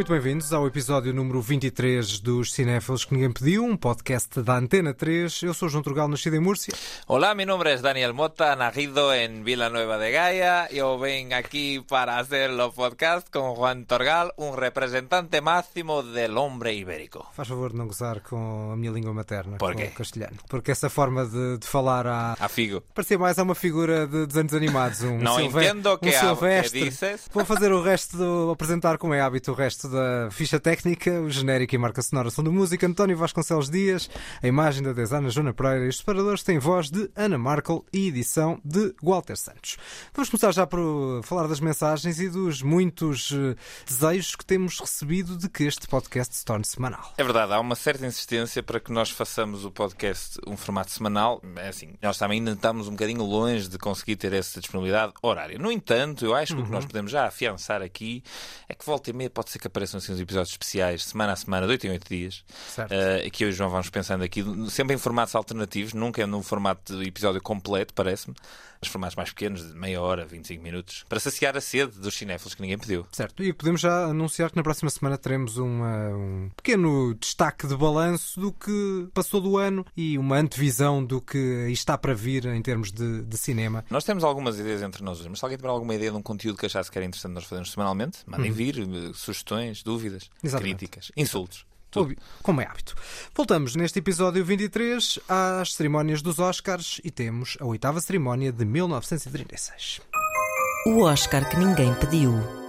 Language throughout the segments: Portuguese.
Muito bem-vindos ao episódio número 23 dos Cinéfilos que ninguém pediu, um podcast da Antena 3. Eu sou João Turgal, nascido em Múrcia. Hola, mi nombre es Daniel Mota, nacido en Villanueva de Gaia. Yo vengo aquí para hacer los podcasts con Juan Torgal, un representante máximo del hombre ibérico. Faz favor de não gozar com a minha língua materna, Por com quê? o castelhano. Porque essa forma de, de falar a... A Figo. parecia mais a uma figura de desenhos animados. Um Não silve- entendo um que, há- silvestre. que dices. Vou fazer o resto, do, apresentar como é hábito o resto da ficha técnica, o genérico e marca sonora são do música António Vasconcelos Dias, a imagem da designer Joana Pereira e os separadores têm voz de Ana Markel e edição de Walter Santos. Vamos começar já por falar das mensagens e dos muitos eh, desejos que temos recebido de que este podcast se torne semanal. É verdade, há uma certa insistência para que nós façamos o podcast um formato semanal. É assim, nós também ainda estamos um bocadinho longe de conseguir ter essa disponibilidade horária. No entanto, eu acho que o que nós podemos já afiançar aqui é que volta e meia pode ser que apareçam assim uns episódios especiais, semana a semana, de 8 em 8 dias. Certo. Uh, que eu e o João vamos pensando aqui, sempre em formatos alternativos, nunca é num formato de episódio completo, parece-me. Os formatos mais pequenos, de meia hora, 25 minutos, para saciar a sede dos cinéfilos que ninguém pediu. Certo, e podemos já anunciar que na próxima semana teremos uma- um pequeno destaque de balanço do que passou do ano e uma antevisão do que está para vir em termos de, de cinema. Nós temos algumas ideias entre nós, mas se alguém tiver alguma ideia de um conteúdo que achasse que era interessante nós fazermos semanalmente, mandem vir eh, sugestões, dúvidas. Exatamente. críticas, insultos. Tudo. Como é hábito. Voltamos neste episódio 23 às cerimónias dos Oscars e temos a oitava cerimónia de 1936. O Oscar que ninguém pediu.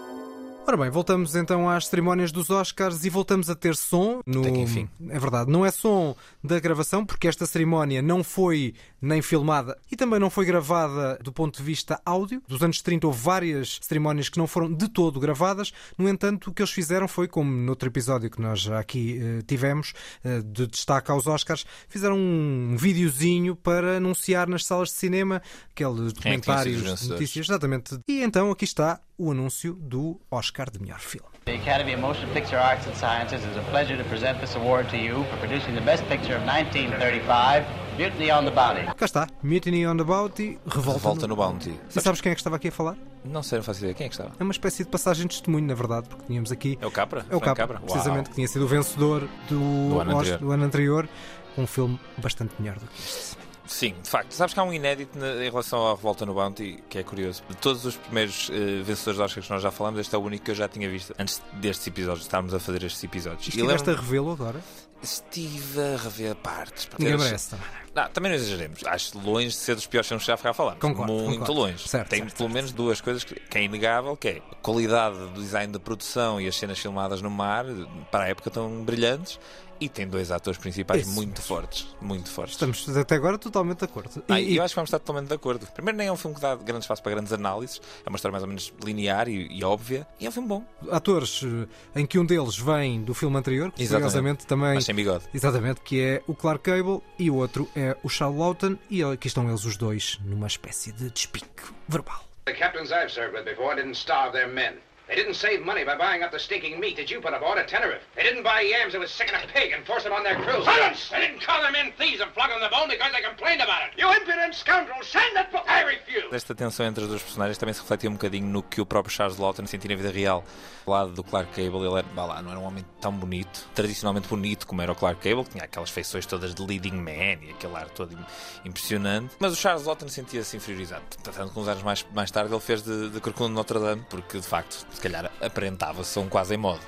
Ora bem, voltamos então às cerimónias dos Oscars e voltamos a ter som. No... Até que enfim. É verdade, não é som da gravação, porque esta cerimónia não foi nem filmada e também não foi gravada do ponto de vista áudio. Dos anos 30 houve várias cerimónias que não foram de todo gravadas. No entanto, o que eles fizeram foi, como no outro episódio que nós já aqui eh, tivemos, eh, de destaque aos Oscars, fizeram um videozinho para anunciar nas salas de cinema aqueles é documentários vencedores? notícias. Exatamente. E então aqui está o anúncio do Oscar de melhor filme. The Academy of Motion Picture Arts and Sciences is a pleasure to present this award to you for producing the best picture of 1935, Mutiny on the Bounty. Cá está, Mutiny on the Bounty, Revolta, Revolta no Bounty. E sabes quem é que estava aqui a falar? Não sei, não faço ideia. Quem é que estava? É uma espécie de passagem de testemunho, na verdade, porque tínhamos aqui. É o Capra? É o Capra, Capra? precisamente, que tinha sido o vencedor do, Do ano Oscar- anterior. do ano anterior. Um filme bastante melhor do que este. Sim, de facto. Sabes que há um inédito em relação à Revolta no Bounty que é curioso. De todos os primeiros eh, vencedores de Oscars que nós já falamos, este é o único que eu já tinha visto antes destes episódios, de estarmos a fazer estes episódios. E Estiveste a revê-lo agora? Estive a rever partes. Ninguém merece também. Não, também não exageremos. Acho longe de ser dos piores filmes que já cá falámos. Concordo, Muito concordo. longe. Certo, Tem certo, pelo menos duas coisas que, que é inegável, que é a qualidade do design da produção e as cenas filmadas no mar, para a época, tão brilhantes. E tem dois atores principais Isso muito fortes. Muito fortes. Estamos até agora totalmente de acordo. Ah, E- e e- eu acho que vamos estar totalmente de acordo. Primeiro, nem é um filme que dá grande espaço para grandes análises. É uma história mais ou menos linear e, e óbvia. E é um filme bom. atores eh, em que um deles vem do filme anterior, que Exatamente. curiosamente também. Mas sem bigode. Exatamente, que é o Clark Gable e o outro é o Charles Lawton, e aqui estão eles os dois numa espécie de despique verbal. The captains I've served with before didn't starve their men. They didn't save money by buying up the stinking meat that you put aboard at Tenerife. They didn't buy yams that was sick in a pig and force it on their crew. Silence! They didn't call their men thieves and flog them the bone because they complained about it. You impudent scoundrels! Send that book! I refuse! Esta tensão entre os dois personagens também se refletia um bocadinho no que o próprio Charles Lawton sentia na vida real. Do lado do Clark Gable, ele era, vá lá, não era um homem tão bonito, tradicionalmente bonito como era o Clark Gable, que tinha aquelas feições todas de leading man e aquele ar todo im- impressionante. Mas o Charles Lawton sentia-se inferiorizado. Tanto que uns anos mais, mais tarde ele fez de, de Corcunda de Notre Dame, porque de facto, se calhar, aparentava-se um quase em modo.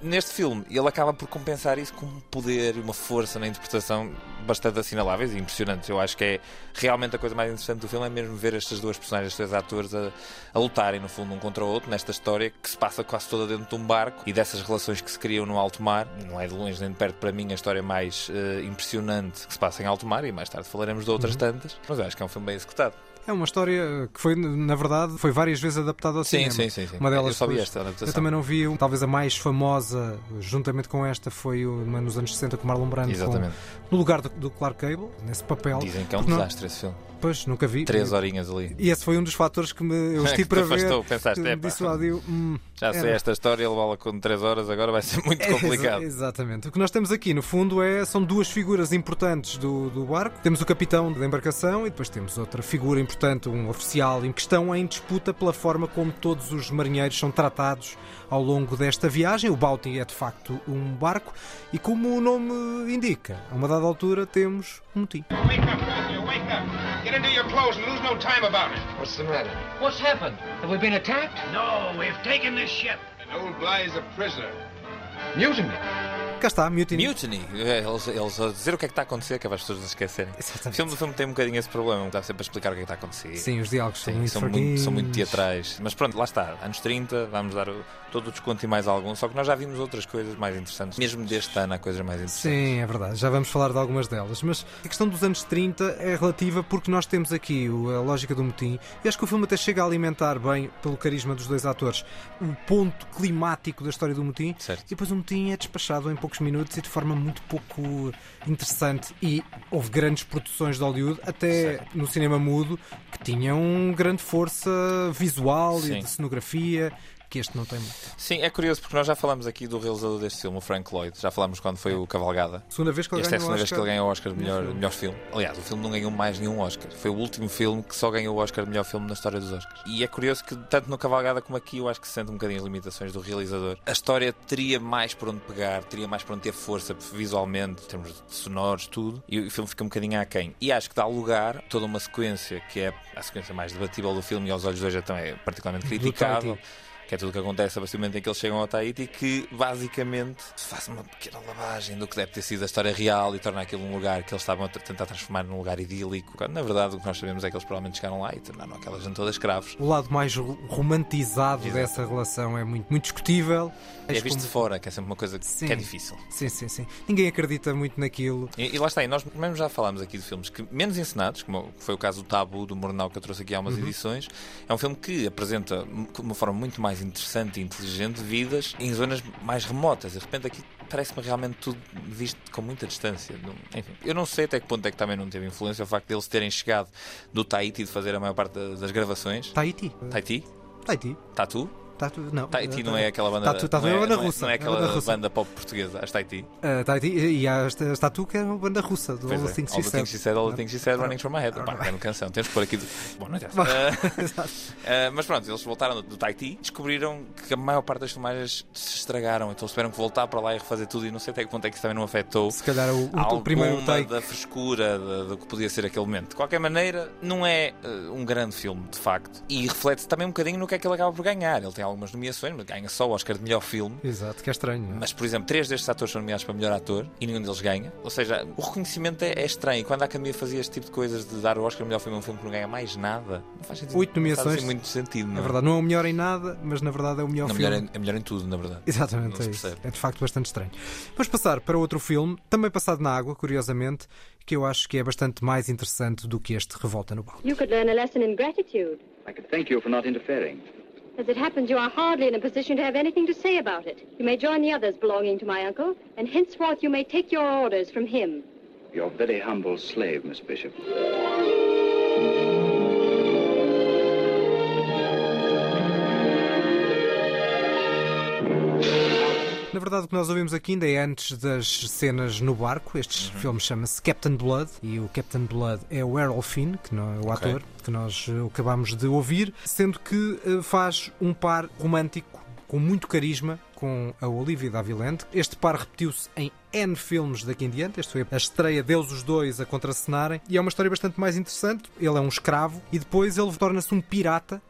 Neste filme, ele acaba por compensar isso com um poder e uma força na interpretação bastante assinaláveis e impressionantes. Eu acho que é realmente a coisa mais interessante do filme é mesmo ver estas duas personagens, estes dois atores a, a lutarem no fundo um contra o outro nesta história que se passa quase toda dentro de um barco e dessas relações que se criam no alto mar. Não é de longe nem de perto para mim a história mais eh, impressionante que se passa em alto mar e mais tarde falaremos de outras tantas. Mas eu acho que é um filme bem executado. É uma história que foi, na verdade, foi várias vezes adaptada ao Sim, cinema. sim, sim, sim. Uma delas Eu só vi foi- esta adaptação. Eu também não vi, talvez a mais famosa, juntamente com esta, foi uma nos anos 60 com Marlon Brando, com- Exatamente. no lugar do, do Clark Gable, nesse papel. Dizem que é um Porque não- desastre esse filme. Pois, nunca vi. Três horinhas ali. E esse foi um dos fatores que me, eu estive para ver. afastou, pensaste, que me "Epá, dissuadiu. Hum, Já sei era- esta história, levá-la com 3 horas agora vai ser muito É, complicado. exatamente. O que nós temos aqui, no fundo, é, são duas figuras importantes do, do barco. Temos o capitão da embarcação e depois temos outra figura importante, um oficial, em que estão em disputa pela forma como todos os marinheiros são tratados ao longo desta viagem. O Bounty é, de facto, um barco e, como o nome indica, a uma dada altura temos motim. Wake up, you, wake up. Get into your clothes and lose no time about it. What's the matter? What's happened? Have we been attacked? No, we've taken this ship. And old Bly's a prisoner. Mutiny. Cá está, Mutiny. Mutiny, É, eles, eles a dizer o que é que está a acontecer, que é para as pessoas não se esquecerem. Exatamente. O filme, o filme tem um bocadinho esse problema, está sempre a explicar o que é que está a acontecer. Sim, os diálogos são Sim, muito são, muito, são muito teatrais. Mas pronto, lá está. Anos 30, vamos dar o- todo o desconto e mais algum. Só que nós já vimos outras coisas mais interessantes. Mesmo deste ano há coisas mais interessantes. Sim, é verdade. Já vamos falar de algumas delas. Mas a questão dos anos 30 é relativa porque nós temos aqui a lógica do motim. E acho que o filme até chega a alimentar bem, pelo carisma dos dois atores, o ponto climático da história do motim. Certo. E depois o motim é despachado em poucos minutos e de forma muito pouco interessante. E houve grandes produções de Hollywood, até no cinema mudo, que tinham grande força visual Sim. e de cenografia, que este não tem muito. Sim, é curioso porque nós já falamos aqui do realizador deste filme, o Frank Lloyd. Já falamos quando foi o Cavalgada. Segunda vez que ele Esta é a segunda vez que ele ganhou o Oscar de melhor, melhor filme. Aliás, o filme não ganhou mais nenhum Oscar. Foi o último filme que só ganhou o Oscar de melhor filme na história dos Oscars. E é curioso que, tanto no Cavalgada como aqui, eu acho que se sente um bocadinho as limitações do realizador. A história teria mais por onde pegar, teria mais por onde ter força visualmente, em termos de sonoros, tudo. E o filme fica um bocadinho aquém. E acho que dá lugar a toda uma sequência que é a sequência mais debatível do filme e aos olhos de hoje é também particularmente Do criticável. Que é tudo o que acontece a partir do momento em que eles chegam ao Tahiti, que basicamente faz uma pequena lavagem do que deve ter sido a história real e torna aquilo um lugar que eles estavam a tentar transformar num lugar idílico. Quando, na verdade, o que nós sabemos é que eles provavelmente chegaram lá e tornaram aquela gente toda escravos. O lado mais ro- romantizado Exato. dessa relação é muito, muito discutível. É visto como- de fora, que é sempre uma coisa que Sim. que é difícil. Sim, sim, sim. Ninguém acredita muito naquilo. E, e lá está, e nós mesmo já falámos aqui de filmes que menos ensinados, como foi o caso do Tabu do Mornal que eu trouxe aqui há umas Uhum. edições, é um filme que apresenta de uma forma muito mais interessante e inteligente vidas em zonas mais remotas. De repente aqui parece-me realmente tudo visto com muita distância. Enfim, eu não sei até que ponto é que também não teve influência o facto deles terem chegado do Tahiti de fazer a maior parte da- das gravações. Tahiti. Tahiti? Tahiti. Tatu? Tatu, não. Tahiti não é aquela banda. Tatu, Tatu não é banda não russa. Não é É aquela banda banda pop portuguesa, as Tahiti. Uh, Tahiti e há esta esta Tatu que é uma banda russa, do Pois All é, the Things All She the Things She Said. Said, All the Things She Said, Running From My Head. Pá, grande canção. Temos que pôr aqui. de- Bom, não interessa. Ah, mas pronto, eles voltaram do, do Tahiti descobriram que a maior parte das filmagens se estragaram. Então tiveram que voltar para lá e refazer tudo. E não sei até que ponto é que isso também não afetou. Se calhar o, o, o primeiro take. da frescura do que podia ser aquele momento. De qualquer maneira, não é eh, um grande filme, de facto. E reflete também um bocadinho no que é que ele acaba por ganhar. Ele tem algumas nomeações, mas ganha só o Oscar de melhor filme. Exato, que é estranho. não é? Mas, por exemplo, três destes atores são nomeados para melhor ator e nenhum deles ganha. Ou seja, o reconhecimento é, é estranho. Quando a Academia fazia este tipo de coisas de dar o Oscar de melhor filme a um filme que não ganha mais nada, não faz sentido. Oito não faz nomeações. assim muito sentido. Não É verdade, não é o melhor em nada, mas na verdade é o melhor Não, filme. melhor, em, é melhor em tudo, na verdade. Exatamente, Não é isso. É de facto bastante estranho. Vamos passar para outro filme, também passado na água, curiosamente, que eu acho que é bastante mais interessante do que este Revolta no Balde. You could learn a lesson in gratitude. I could thank you for not interfering. As it happens, you are hardly in a position to have anything to say about it. You may join the others belonging to my uncle, and henceforth you may take your orders from him. Your very humble slave, Miss Bishop. Na verdade, o que nós ouvimos aqui ainda é antes das cenas no barco. Este Uhum. filme chama-se Captain Blood e o Captain Blood é o Errol Finn, que não é o Ok. ator que nós eh, acabamos de ouvir, sendo que eh, faz um par romântico com muito carisma com a Olivia da Havilland. Este par repetiu-se em N filmes daqui em diante. Este foi a estreia deles os dois a contracenarem e é uma história bastante mais interessante. Ele é um escravo e depois ele torna-se um pirata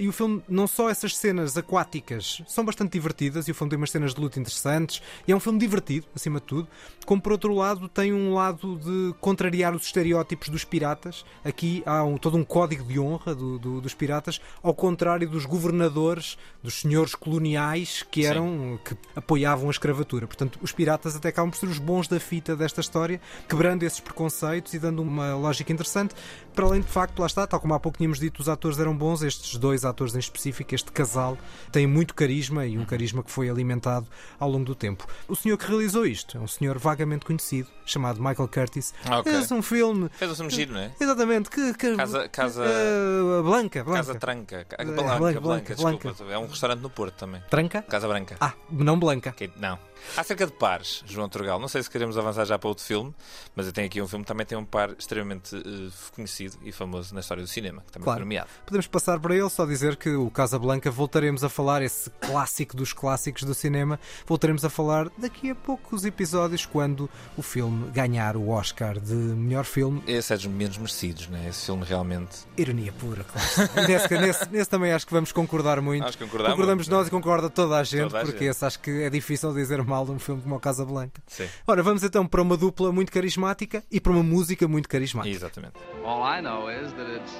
e o filme, não só essas cenas aquáticas são bastante divertidas, e o filme tem umas cenas de luta interessantes, e é um filme divertido, acima de tudo, como por outro lado tem um lado de contrariar os estereótipos dos piratas. Aqui há um- todo um código de honra do- do- dos piratas, ao contrário dos governadores, dos senhores coloniais que Sim. eram que apoiavam a escravatura. Portanto, os piratas até acabam por ser os bons da fita desta história, quebrando esses preconceitos e dando uma lógica interessante. Para além de facto, lá está, tal como há pouco tínhamos dito, os atores eram bons, estes dois atores em específico, este casal, tem muito carisma e um carisma que foi alimentado ao longo do tempo. O senhor que realizou isto é um senhor vagamente conhecido, chamado Michael Curtis. Ah, ok. Fez um filme. Fez um filme giro, não é? Exatamente, que. que Casa- casa- eh, Blanca, Blanca. Casa Tranca. Ca- É, Blanca, Blanca, Blanca, Blanca, desculpa. É um restaurante no Porto também. Tranca? Casa Branca. Ah, não Blanca. Ok, Não. Acerca de pares, João Turgal, não sei se queremos avançar já para outro filme, mas eu tenho aqui um filme que também tem um par extremamente eh, conhecido e famoso na história do cinema, que também Claro. foi nomeado. Podemos passar para ele, só dizer que o Casablanca voltaremos a falar, esse clássico dos clássicos do cinema, voltaremos a falar daqui a poucos episódios, quando o filme ganhar o Oscar de melhor filme. Esse é dos menos merecidos, né? Esse filme realmente. Ironia pura, claro. Nesse, nesse- nesse também acho que vamos concordar muito. Acho que concordamos. Concordamos nós e concorda toda a gente, Toda a porque gente. esse acho que é difícil dizer mal de um filme como o Casablanca. Sim, Ora, vamos então para uma dupla muito carismática e para uma música muito carismática. exatamente. All I know is that it's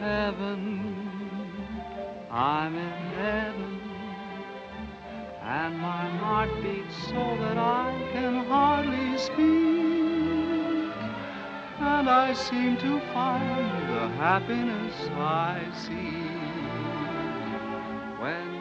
heaven. I'm in heaven. And my heart beats so that I can hardly speak. And I seem to find the happiness I see when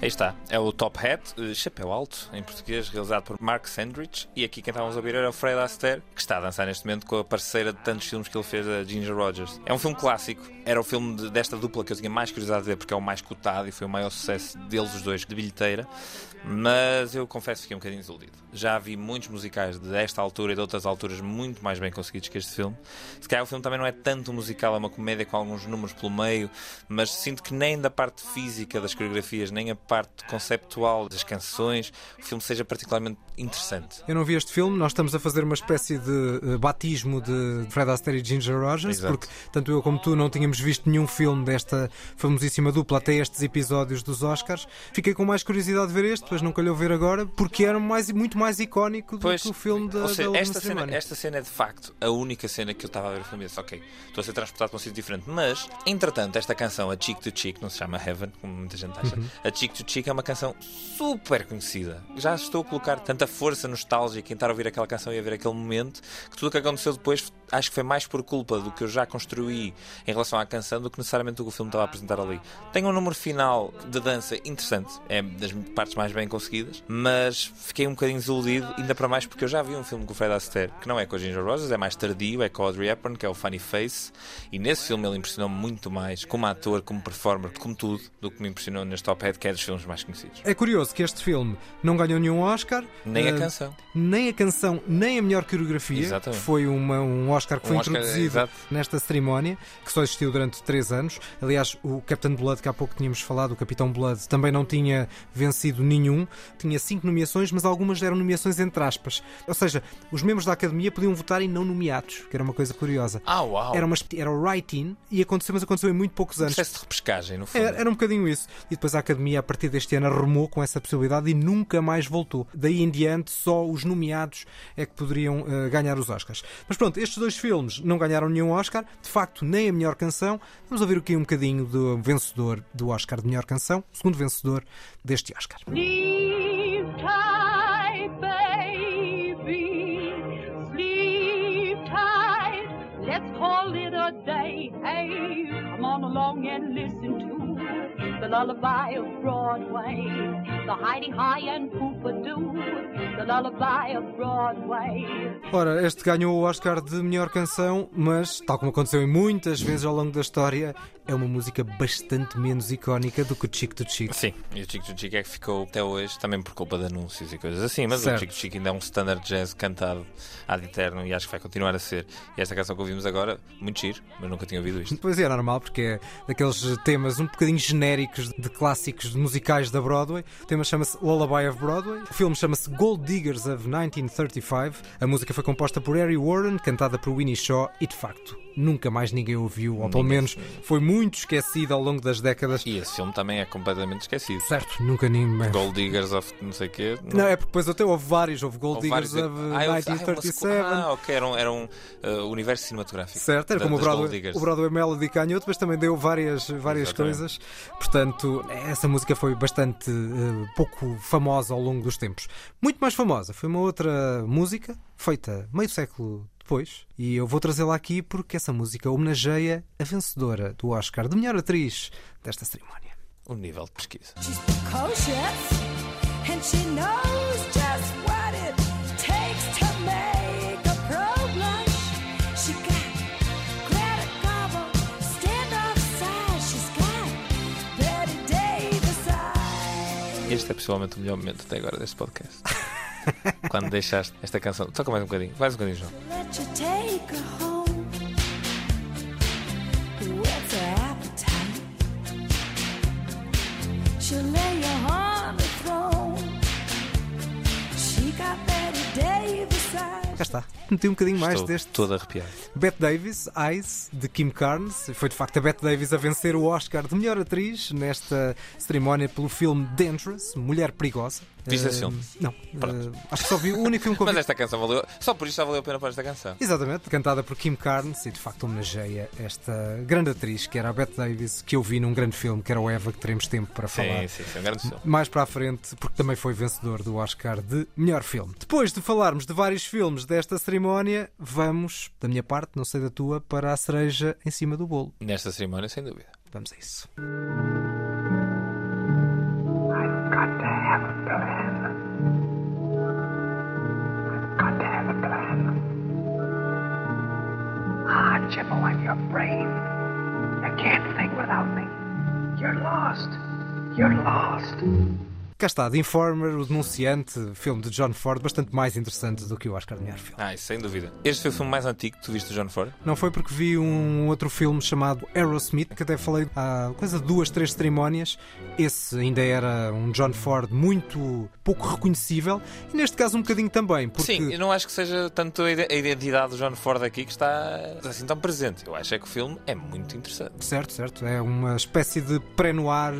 Aí está, é o Top Hat, eh, Chapéu Alto, em português, realizado por Mark Sandrich. E aqui quem estávamos a ouvir era o Fred Astaire, que está a dançar neste momento com a parceira de tantos filmes que ele fez, a Ginger Rogers. É um filme clássico, era o filme de- desta dupla que eu tinha mais curiosidade de ver, porque é o mais cotado e foi o maior sucesso deles os dois de bilheteira. Mas eu confesso que fiquei um bocadinho desiludido. Já vi muitos musicais desta altura e de outras alturas muito mais bem conseguidos que este filme. Se calhar o filme também não é tanto musical, é uma comédia com alguns números pelo meio, mas sinto que nem da parte física das coreografias, nem a parte conceptual das canções, o filme seja particularmente interessante. Eu não vi este filme, nós estamos a fazer uma espécie de eh, batismo de Fred Astaire e Ginger Rogers, Exato. porque tanto eu como tu não tínhamos visto nenhum filme desta famosíssima dupla até estes episódios dos Oscars. Fiquei com mais curiosidade de ver este, depois não calhou ver agora, porque era mais, muito mais icónico do Pois, que o filme da, ou seja, da esta, última cena, esta cena é de facto a única cena que eu estava a ver o filme e disse, ok, estou a ser transportado para um sítio diferente. Mas, entretanto, esta canção, a Cheek to Cheek, não se chama Heaven, como muita gente acha, Uhum. a Cheek to Cheek é uma canção super conhecida. Já estou a colocar tanta força nostálgica em estar a ouvir aquela canção e a ver aquele momento que tudo o que aconteceu depois acho que foi mais por culpa do que eu já construí em relação à canção do que necessariamente do que o filme estava a apresentar ali. Tem um número final de dança interessante, é das partes mais bem conseguidas, mas fiquei um bocadinho desiludido, ainda para mais porque eu já vi um filme com o Fred Astaire, que não é com a Ginger Rogers, é mais tardio, é com a Audrey Hepburn, que é o Funny Face, e nesse filme ele impressionou-me muito mais, como ator, como performer, como tudo, do que me impressionou neste Top Head, que é dos filmes mais conhecidos. É curioso que este filme não ganhou nenhum Oscar, Nem a eh, canção. nem a canção, nem a melhor coreografia, Exatamente. que foi uma, um Oscar que Um foi Oscar, introduzido exato. nesta cerimónia, que só existiu durante três anos. Aliás, o Captain Blood, que há pouco tínhamos falado, o Capitão Blood, também não tinha vencido nenhum. Tinha cinco nomeações, mas algumas eram nomeações entre aspas. Ou seja, os membros da Academia podiam votar em não nomeados, que era uma coisa curiosa. Ah, uau! Era, uma, era o write-in e aconteceu, mas aconteceu em muito poucos um anos. processo de repescagem, no fundo. Era, era um bocadinho isso. E depois a Academia, a partir deste ano, arrumou com essa possibilidade e nunca mais voltou. Daí em diante, só os nomeados é que poderiam eh, ganhar os Oscars. Mas pronto, estes dois filmes não ganharam nenhum Oscar, de facto, nem a melhor canção. Vamos ouvir aqui um bocadinho do vencedor do Oscar de melhor canção, o segundo vencedor deste Oscar. On along and listen to the lullaby of Broadway. The hiding high and doo The lullaby of Broadway. Ora, este ganhou o Oscar de melhor canção, mas, tal como aconteceu em muitas vezes ao longo da história, é uma música bastante menos icónica do que o Chick to Chick. Sim, e o Chico Chico é que ficou até hoje, também por culpa de anúncios e coisas assim, mas Certo. o Chico Chico ainda é um standard jazz cantado ad eterno e acho que vai continuar a ser. E esta canção que ouvimos agora, muito giro, mas nunca tinha ouvido isto. Pois é, é normal, porque é daqueles temas um bocadinho genéricos de clássicos musicais da Broadway. O tema chama-se Lullaby of Broadway. O filme chama-se Gold Diggers of 1935. A música foi composta por Harry Warren, cantada por Winnie Shaw e, de facto, nunca mais ninguém ouviu, ou pelo menos foi muito esquecido ao longo das décadas. E esse filme também é completamente esquecido. Certo, nunca ninguém. Gold Diggers of não sei o quê. Não, é porque depois até houve vários, houve Gold Houve Diggers vários- of Ah, houve- ah, uma 1937. sequ- Ah, ok, era um, era um uh, universo cinematográfico. Certo, era da- como o Broadway, o Broadway Melody canhoto, mas também deu várias, várias Exatamente. coisas. Portanto, essa música foi bastante eh, pouco famosa ao longo dos tempos. Muito mais famosa foi uma outra música feita meio século depois, e eu vou trazê-la aqui porque essa música homenageia a vencedora do Oscar de melhor atriz desta cerimónia. O nível de pesquisa. Cautious, Este é possivelmente o melhor momento até agora deste podcast. Quando deixaste esta canção. Toca mais um bocadinho. Mais um bocadinho, João. Cá está. Meti um bocadinho mais Estou deste. todo arrepiado. Bette Davis, Eyes, de Kim Carnes. Foi de facto a Bette Davis a vencer o Oscar de melhor atriz nesta cerimónia pelo filme Dangerous, Mulher Perigosa. Viste Eh, esse filme? Não. Pronto. Eh, acho que só vi o único filme que eu Mas esta canção valeu. Só por isso já valeu a pena pôr esta canção. Exatamente, cantada por Kim Carnes e de facto homenageia esta grande atriz que era a Bette Davis, que eu vi num grande filme que era o Eva, que teremos tempo para falar. Sim, sim, sim. É um grande filme. Mais para a frente, porque também foi vencedor do Oscar de melhor filme. Depois de falarmos de vários filmes desta cerimónia, vamos, da minha parte, não sei da tua, para a cereja em cima do bolo. Nesta cerimónia, sem dúvida. Vamos a isso. Ah, Jimbo, and your brain. You can't think without me. You're lost. You're lost. Cá está, The Informer, o denunciante, filme de John Ford, bastante mais interessante do que o Oscar de filme. Ah, sem dúvida. Este foi o filme mais antigo que tu viste do John Ford? Não foi porque vi um outro filme chamado Aerosmith, que até falei há coisa de duas, três cerimónias. Esse ainda era um John Ford muito pouco reconhecível, e neste caso um bocadinho também, porque Sim, eu não acho que seja tanto a ide- a identidade do John Ford aqui que está assim tão presente. Eu acho é que o filme é muito interessante. Certo, certo. É uma espécie de pré-noir,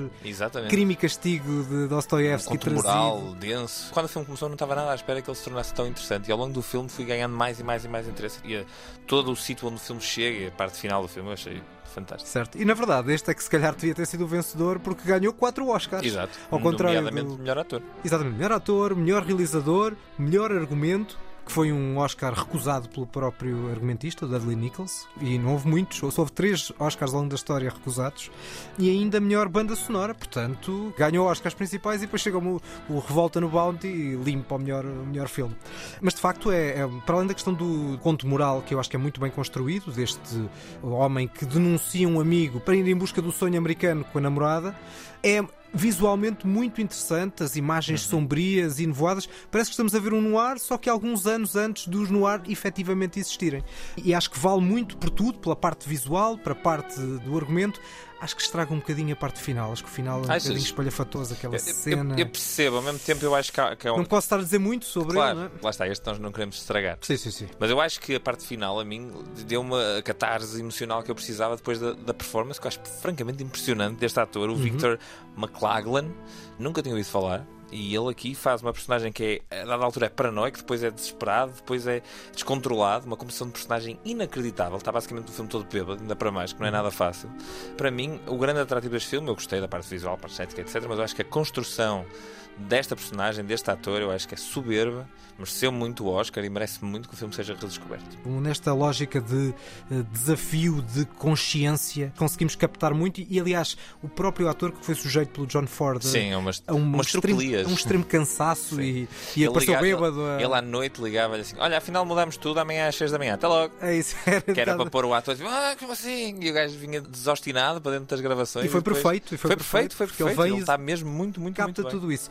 crime e castigo de Dostoiévski Trazido. moral, denso. Quando o filme começou, não estava nada à espera que ele se tornasse tão interessante. E ao longo do filme fui ganhando mais e mais e mais interesse. E eh, todo o sítio onde o filme chega, e a parte final do filme, eu achei fantástico. Certo. E na verdade, este é que se calhar devia ter sido o vencedor porque ganhou quatro Oscars. Exato. Ao contrário Nomeadamente do... melhor ator. Exatamente. Melhor ator, melhor realizador, melhor argumento, que foi um Oscar recusado pelo próprio argumentista, Dudley Nichols, e não houve muitos, houve três Oscars ao longo da história recusados, e ainda melhor banda sonora, portanto, ganhou Oscars principais e depois chega o, o Revolta no Bounty e limpa o melhor, o melhor filme. Mas de facto, é, é, para além da questão do conto moral, que eu acho que é muito bem construído, deste homem que denuncia um amigo para ir em busca do sonho americano com a namorada, é visualmente muito interessante, as imagens sombrias e nevoadas. Parece que estamos a ver um noir, só que alguns anos antes dos noir efetivamente existirem. E acho que vale muito por tudo, pela parte visual, para a parte do argumento. Acho que estraga um bocadinho a parte final. Acho que o final é um Achas? bocadinho espalhafatoso, aquela Eu, cena. eu- eu percebo, ao mesmo tempo eu acho que, há- que é um. Não posso estar a dizer muito sobre claro, ele, é? lá está, este nós não queremos estragar. Sim, sim, sim. Mas eu acho que a parte final, a mim, deu uma catarse emocional que eu precisava depois da, da performance, que eu acho francamente impressionante deste ator, o Uhum. Victor McLaglen. Nunca tinha ouvido falar. E ele aqui faz uma personagem que é, a dada altura, é paranoico, depois é desesperado, depois é descontrolado, uma composição de personagem inacreditável. Está basicamente o filme todo bêbado, ainda para mais, que não é nada fácil. Para mim, o grande atrativo deste filme, eu gostei da parte visual, parte estética, etc., mas eu acho que a construção desta personagem, deste ator, eu acho que é soberba, mereceu muito o Oscar e merece muito que o filme seja redescoberto. Nesta lógica de eh, desafio, de consciência, conseguimos captar muito. E, aliás, o próprio ator que foi sujeito pelo John Ford a- Sim, umas, a um, umas extremo, a um extremo cansaço e, e Ele apareceu liga- bêbado. a- Ele, ele à noite ligava-lhe assim: Olha, afinal mudamos tudo, amanhã às 6 da manhã, até logo. É isso, era Que era para pôr o ator assim, ah, como assim? E o gajo vinha desostinado para dentro das gravações. E foi depois- perfeito, e foi perfeito, perfeito, foi porque ele perfeito. Ele e está mesmo muito, muito, capta muito tudo isso.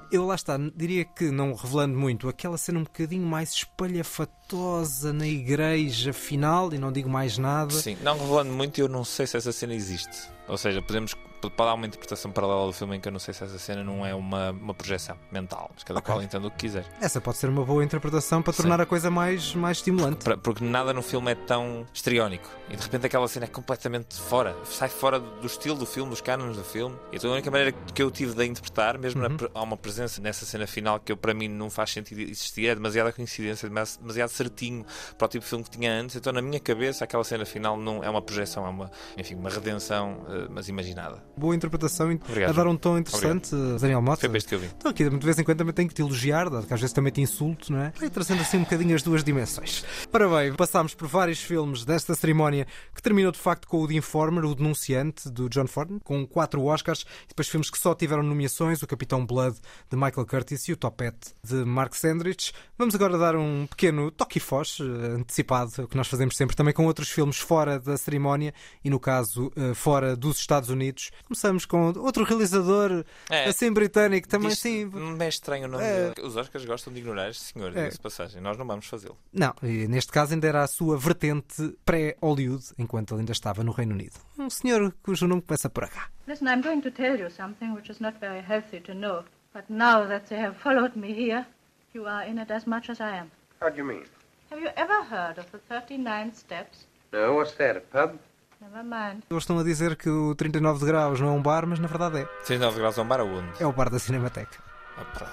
Eu lá está, diria que, não revelando muito, aquela cena um bocadinho mais espalhafatosa na igreja final, e não digo mais nada. Sim, não revelando muito, eu não sei se essa cena existe. Ou seja, podemos pode dar uma interpretação paralela do filme em que eu não sei se essa cena não é uma, uma projeção mental, mas cada Ok. qual entende o que quiser. Essa pode ser uma boa interpretação para Sim. tornar a coisa mais, mais estimulante. Pra- Porque nada no filme é tão histriónico. E de repente aquela cena é completamente fora. Sai fora do estilo do filme, dos cânones do filme. Então a única maneira que eu tive de a interpretar, mesmo Uhum. há uma presença nessa cena final que eu, para mim não faz sentido existir, é demasiada coincidência, demasi- demasiado certinho para o tipo de filme que tinha antes. Então na minha cabeça aquela cena final não é uma projeção, é uma, enfim, uma redenção, eh, mas imaginada. Boa interpretação e Obrigado, a dar um tom interessante, Daniel Mota. Foi isto que eu vim. Então, aqui de vez em quando também tenho que te elogiar, dado que às vezes também te insulto, não é? Vai trazendo assim um bocadinho as duas dimensões. Bem, passámos por vários filmes desta cerimónia que terminou de facto com o The Informer, o Denunciante, do John Ford, com quatro Oscars, e depois filmes que só tiveram nomeações, o Capitão Blood, de Michael Curtis, e o Topette, de Mark Sandrich. Vamos agora dar um pequeno toque e foz, eh, antecipado, o que nós fazemos sempre também com outros filmes fora da cerimónia, e no caso, eh, fora dos Estados Unidos. Começamos com outro realizador, É. assim britânico, também Diz- sim. Não é estranho o nome É. Os Oscars gostam de ignorar este senhor, É. passagem. Nós não vamos fazê-lo. Não, e neste caso ainda era a sua vertente pré-Hollywood, enquanto ele ainda estava no Reino Unido. Um senhor cujo nome começa por H. Listen, I'm going to tell you something which is not very healthy to know. But now that they have followed me here, you are in it as much as I am. How do you mean? Have you ever heard of the 39 steps? No, what's that, a pub? Never mind. Eles estão a dizer que o 39 de graus não é um bar, mas na verdade é. 39 graus a um bar aonde? É o bar da Cinemateca. Opa,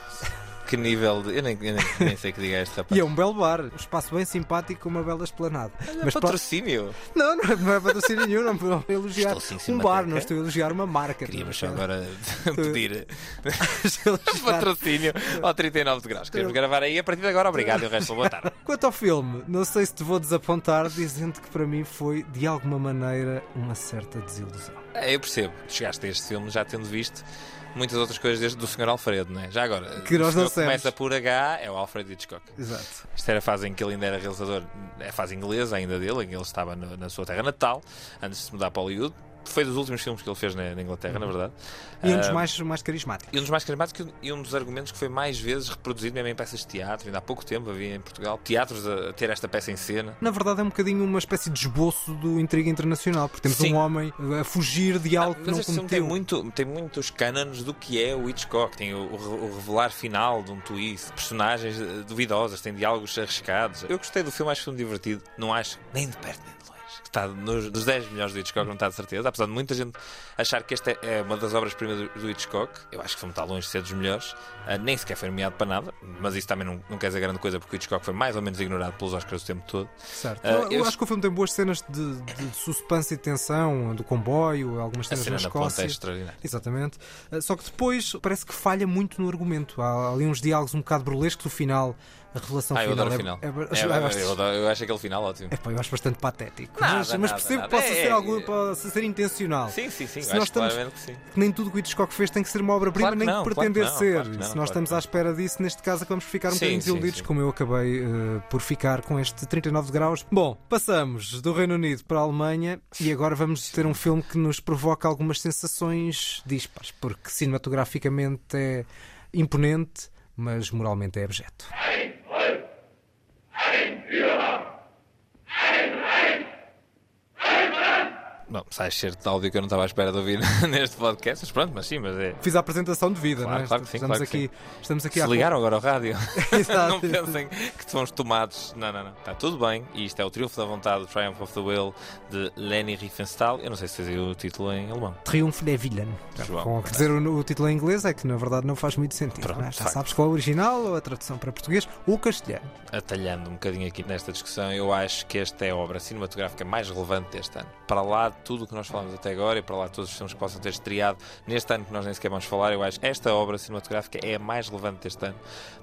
Que nível de. Eu nem, eu nem, nem sei que diga este rapaz. E é um belo bar, um espaço bem simpático com uma bela esplanada. Mas patrocínio? Não, não é, não é patrocínio nenhum, não estou a elogiar Estou um bar, não estou a elogiar uma marca. Queríamos só agora pedir patrocínio ao 39 de graus. Queremos gravar aí a partir de agora. Obrigado e o resto boa tarde. Quanto ao filme, não sei se te vou desapontar dizendo que para mim foi, de alguma maneira, uma certa desilusão. É, eu percebo. Chegaste a este filme já tendo visto muitas outras coisas desde do Sr. Alfredo, não é? Já agora, Que nós não começa por H, é o Alfred Hitchcock. Exato. Esta era a fase em que ele ainda era realizador, é a fase inglesa ainda dele, em que ele estava no- na sua terra natal, antes de se mudar para Hollywood. Foi dos últimos filmes que ele fez na, na Inglaterra, na verdade. E um dos Ah, mais, mais carismáticos. E um dos mais carismáticos e um dos argumentos que foi mais vezes reproduzido mesmo em peças de teatro. Ainda há pouco tempo havia em Portugal teatros a a ter esta peça em cena. Na verdade, é um bocadinho uma espécie de esboço do intriga internacional, porque temos Sim. um homem a fugir de algo que Mas não filme tem, cometeu. muito, tem muitos cânones do que é o Hitchcock. Tem o, o re- o revelar final de um twist, personagens eh, duvidosas, tem diálogos arriscados. Eu gostei do filme, acho que foi um divertido. Não acho nem de perto nem de longe. Que está nos, dos 10 melhores do Hitchcock, não está de certeza. Apesar de muita gente achar que esta é uma das obras-primas do, do Hitchcock, eu acho que o filme está longe de ser dos melhores. Ah, nem sequer foi nomeado para nada, mas isso também não, não quer dizer grande coisa, porque o Hitchcock foi mais ou menos ignorado pelos Oscars o tempo todo. Certo. Ah, eu, eu acho que o filme tem boas cenas de, de suspense e tensão, do comboio, algumas cenas cena na é Escócia. extraordinária. Exatamente. Uh, Só que depois parece que falha muito no argumento. Há ali uns diálogos um bocado burlescos no final. A revelação Ah, eu final. adoro o é- final. é- É, eu eu, acho- eu adoro- eu acho aquele final ótimo. Epá, eu acho bastante patético. Nada, mas, mas percebo nada. que possa É, ser, é, algo, é. possa ser intencional. Sim, sim, sim. Se eu nós estamos, que sim. que nem tudo que o Hitchcock fez tem que ser uma obra-prima, Claro nem não, que claro pretender não, ser. claro não, Se nós claro estamos à espera disso, neste caso acabamos por ficar um Sim, bocadinho desiludidos, como eu acabei uh, por ficar com este 39 de graus. Bom, passamos do Reino Unido para a Alemanha e agora vamos ter um filme que nos provoca algumas sensações dispares, porque cinematograficamente é imponente, mas moralmente é abjeto. Ein Führer, ein Bom, sai certo de áudio que eu não estava à espera de ouvir neste podcast, mas pronto, mas sim, mas é. Fiz a apresentação de vida, Claro, não é? claro que sim, estamos, claro que aqui, estamos aqui Se ligaram agora ao rádio. Exato. não pensem que são os tomados. Não, não, não. Está tudo bem. E isto é o Triunfo da Vontade, o Triumph of the Will, de Leni Riefenstahl. Eu não sei se vocês o título em alemão. Triunfo der Willen. João, Com, quer dizer, o, o título em inglês é que na verdade não faz muito sentido. Pronto, é? Já facto. sabes qual é o original ou a tradução para português ou castelhano. Atalhando um bocadinho aqui nesta discussão, eu acho que esta é a obra cinematográfica mais relevante deste ano. Para lá tudo o que nós falamos até agora e para lá todos os filmes que possam ter estreado neste ano que nós nem sequer vamos falar, eu acho que esta obra cinematográfica é a mais relevante deste ano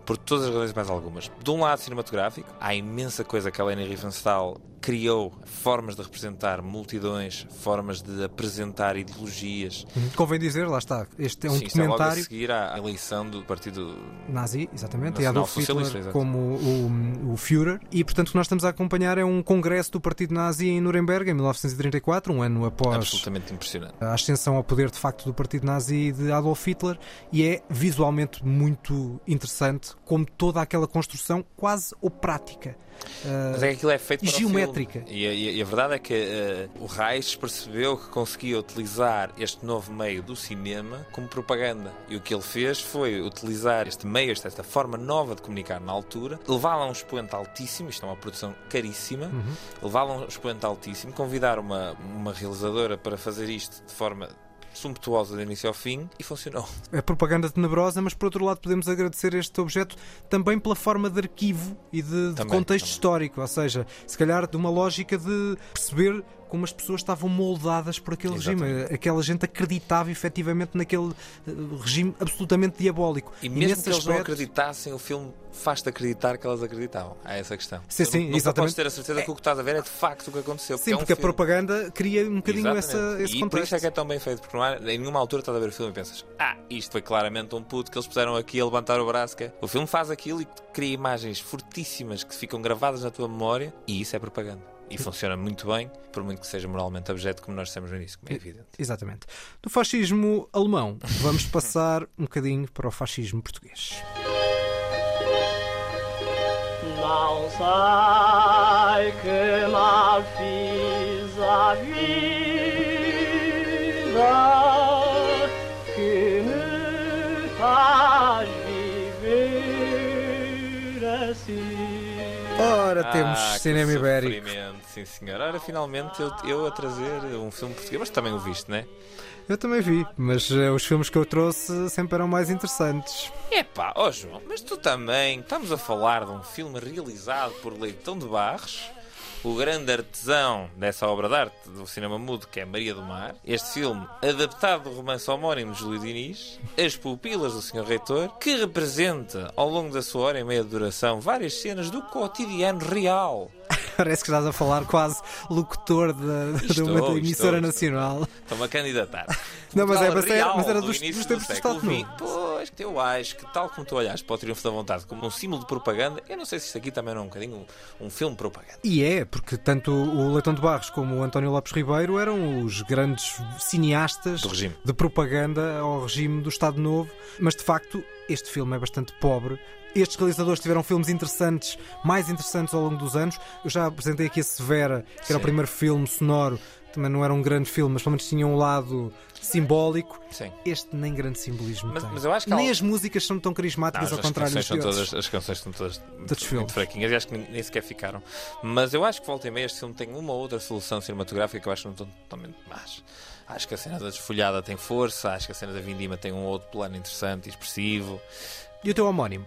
por todas as razões mais algumas. De um lado cinematográfico, há imensa coisa que a Leni Riefenstahl criou, formas de representar multidões, formas de apresentar ideologias. Convém dizer, lá está, este é um Sim, é logo a documentário seguir à eleição do Partido nazi, exatamente, e Adolf Hitler como o, o Führer. E portanto o que nós estamos a acompanhar é um congresso do Partido Nazi em Nuremberg em 1934, um ano após absolutamente impressionante. a ascensão ao poder de facto do Partido Nazi de Adolf Hitler e é visualmente muito interessante como toda aquela construção quase ou prática uh, Mas é que aquilo é feito para geométrica. E, a- e a- verdade é que eh, o Reich percebeu que conseguia utilizar este novo meio do cinema como propaganda. E o que ele fez foi utilizar este meio, esta, esta forma nova de comunicar na altura, levá-la a um expoente altíssimo, isto é uma produção caríssima, Uhum. levá-la a um expoente altíssimo, convidar uma, uma realizadora para fazer isto de forma sumptuosa de início ao fim e funcionou. É propaganda tenebrosa, mas por outro lado podemos agradecer este objeto também pela forma de arquivo e de, de Também, contexto também. histórico, ou seja, se calhar de uma lógica de perceber como as pessoas estavam moldadas por aquele Exatamente. regime. Aquela gente acreditava efetivamente naquele eh, regime absolutamente diabólico. E mesmo nesse que eles não acreditassem, o filme faz-te acreditar que elas acreditavam. Há essa questão. Sim, sim, nunca exatamente. podes ter a certeza que o que estás a ver é de facto o que aconteceu. Sim, é um porque a propaganda cria um bocadinho essa, esse e por contexto. isso é que é tão bem feito, porque não há, em nenhuma altura estás a ver o filme e pensas, ah, isto foi claramente um puto que eles puseram aqui a levantar o braço. que é-". O filme faz aquilo e cria imagens fortíssimas que ficam gravadas na tua memória e isso é propaganda. E funciona muito bem, por muito que seja moralmente abjeto, como nós dissemos no início, como é evidente. Exatamente. Do fascismo alemão, vamos passar um bocadinho para o fascismo português. Não sei que mal fiz a vida que me faz viver assim. Ora, temos Ah, cinema ibérico. Sim, senhor. Ora, finalmente eu, eu a trazer um filme português, mas também o viste, não é? Eu também vi, mas eh, os filmes que eu trouxe sempre eram mais interessantes. Epá, ó João, mas tu também estamos a falar de um filme realizado por Leitão de Barros, o grande artesão dessa obra de arte do cinema mudo que é Maria do Mar. Este filme, adaptado do romance homónimo de Júlio Diniz, As Pupilas do Sr. Reitor, que representa, ao longo da sua hora e meia de duração, várias cenas do cotidiano real. Parece que estás a falar quase locutor de, de uma emissora estou. nacional. Estou-me a candidatar. Não, mas é- mas era- real mas era do dos- início dos tempos do século Estado XX. Pois, que eu acho que tal como tu olhaste para o Triunfo da Vontade como um símbolo de propaganda, eu não sei se isto aqui também não é um bocadinho um, um filme de propaganda. E é, porque tanto o Leitão de Barros como o António Lopes Ribeiro eram os grandes cineastas Do regime. de propaganda ao regime do Estado Novo, mas de facto este filme é bastante pobre. Estes realizadores tiveram filmes interessantes, mais interessantes ao longo dos anos. Eu já apresentei aqui a Severa, que era o Sim. primeiro filme sonoro. Também não era um grande filme, mas pelo menos tinha um lado simbólico. Sim. Este nem grande simbolismo Mas- tem. mas eu acho que há nem um- as músicas são tão carismáticas, Não, ao contrário dos todas, as canções são todas muito, muito fraquinhas e acho que nem, sequer ficaram. Mas eu acho que volta e meia este filme tem uma ou outra solução cinematográfica que eu acho que não estão totalmente más. Acho que a cena da desfolhada tem força, acho que a cena da vindima tem um outro plano interessante e expressivo. E o teu homónimo?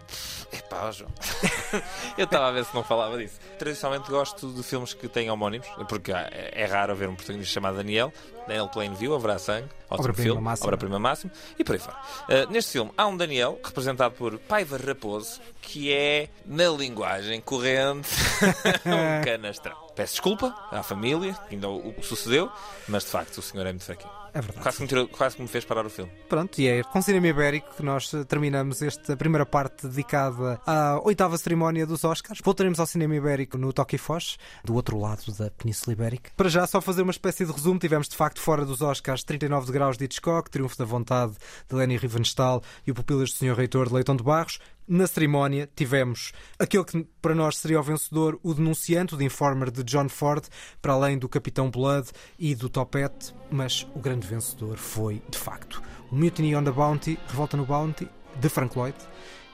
Epá, ó, João. eu estava a ver se não falava disso. Tradicionalmente gosto de filmes que têm homónimos, porque é raro haver um protagonista chamado Daniel. Daniel Plainview, Haverá Sangue, ótimo Obra-prima filme, máxima. obra-prima máxima, e por aí fora. Ah, neste filme há um Daniel, representado por Paiva Raposo, que é, na linguagem corrente, um canastrão. Peço desculpa à família, que ainda o o sucedeu, mas de facto o senhor é muito fraquinho. É verdade. Quase que, me tirou- quase que me fez parar o filme. Pronto, e é com Cinema Ibérico que nós terminamos esta primeira parte dedicada à oitava cerimónia dos Oscars. Voltaremos ao Cinema Ibérico no Toque e Foz, do outro lado da Península Ibérica. Para já, só fazer uma espécie de resumo, tivemos de facto fora dos Oscars 39 graus de Hitchcock, Triunfo da Vontade de Leni Riefenstahl e o Pupilas do Sr. Reitor de Leitão de Barros. Na cerimónia tivemos aquele que para nós seria o vencedor, o Denunciante, o Informer de John Ford, para além do Capitão Blood e do Topete, mas o grande vencedor foi, de facto, o Mutiny on the Bounty, Revolta no Bounty, de Frank Lloyd.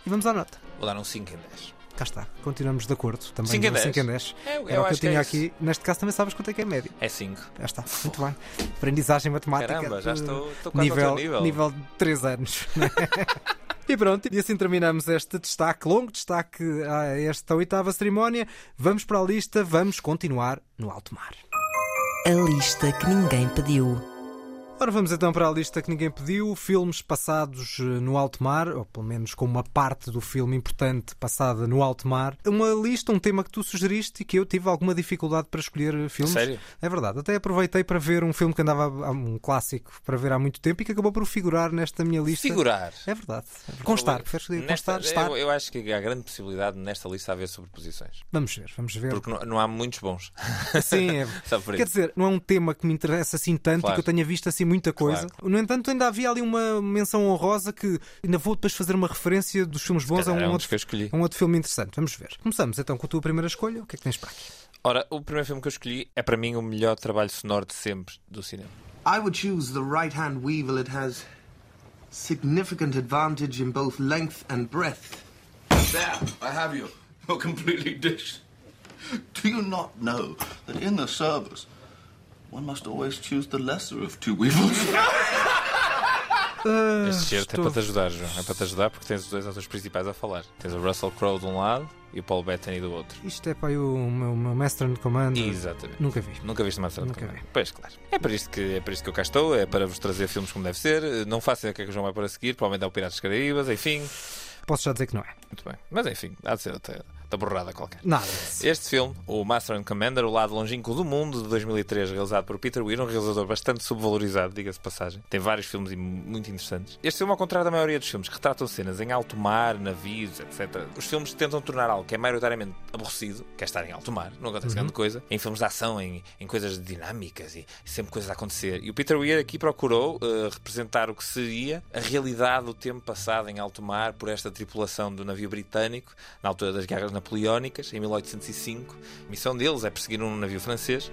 E vamos à nota. Vou dar um 5 em 10. Cá está, continuamos de acordo. Também 5 em no 10. 5 em 10. É, eu Era o que eu é tinha isso. aqui. Neste caso também sabes quanto é que é médio. É 5. Já está, muito bem. Aprendizagem matemática. Caramba, já estou- estou quase nível, nível. nível de 3 anos. né? E pronto, e assim terminamos este destaque, longo destaque a esta oitava cerimónia. Vamos para a lista, vamos continuar no alto mar. A lista que ninguém pediu. Ora, vamos então para a lista que ninguém pediu: filmes passados eh, no alto mar, ou pelo menos com uma parte do filme importante passada no alto mar. Uma lista, um tema que tu sugeriste e que eu tive alguma dificuldade para escolher eh, filmes. Sério? É verdade. Até aproveitei para ver um filme que andava, um clássico, para ver há muito tempo e que acabou por figurar nesta minha lista. Figurar? É verdade. Constar, preferes dizer Nesta- constar, estar. Eu, eu acho que há grande possibilidade nesta lista haver sobreposições. Vamos ver, vamos ver. Porque não, não há muitos bons. Sim, é. Quer dizer, não é um tema que me interessa assim tanto e Claro. que eu tenha visto assim muita coisa. No entanto, ainda havia ali uma menção honrosa que ainda vou depois fazer uma referência dos filmes bons a é um, outro, a um outro filme interessante. Vamos ver. Começamos então com a tua primeira escolha. O que é que tens para aqui? Ora, o primeiro filme que eu escolhi é para mim o melhor trabalho sonoro de sempre do cinema. I would choose the right hand weevil. It has significant advantage in both length and breadth. There, I have you. You're completely dished. Do you not know that in the service, one must always choose the lesser of two weevils? Este certo estou- é para te ajudar, João. É para te ajudar porque tens os dois atores principais a falar. Tens o Russell Crowe de um lado e o Paul Bettany do outro. Isto é para o meu, meu Master and Commander. Exatamente. Nunca vi. Nunca viste Master Nunca vi. Pois, claro. É para, isto que, é para isto que eu cá estou, é para vos trazer filmes como deve ser. Não façam o que é que o João vai para seguir, provavelmente é o Piratas dos Caraíbas, enfim. Posso já dizer que não é. Muito bem. Mas enfim, há de ser outra, outra borrada qualquer. Nada. Este filme, o Master and Commander, o lado longínquo do mundo, de 2003, realizado por Peter Weir, um realizador bastante subvalorizado, diga-se passagem. Tem vários filmes muito interessantes. Este filme, ao contrário da maioria dos filmes, que retratam cenas em alto mar, navios, etc. Os filmes tentam tornar algo que é maioritariamente aborrecido, que é estar em alto mar, não acontece Uhum. grande coisa, em filmes de ação, em, em coisas dinâmicas e sempre coisas a acontecer. E o Peter Weir aqui procurou eh, representar o que seria a realidade do tempo passado em alto mar por esta tripulação do navio britânico, na altura das guerras napoleónicas, em 1805. A missão deles é perseguir um navio francês.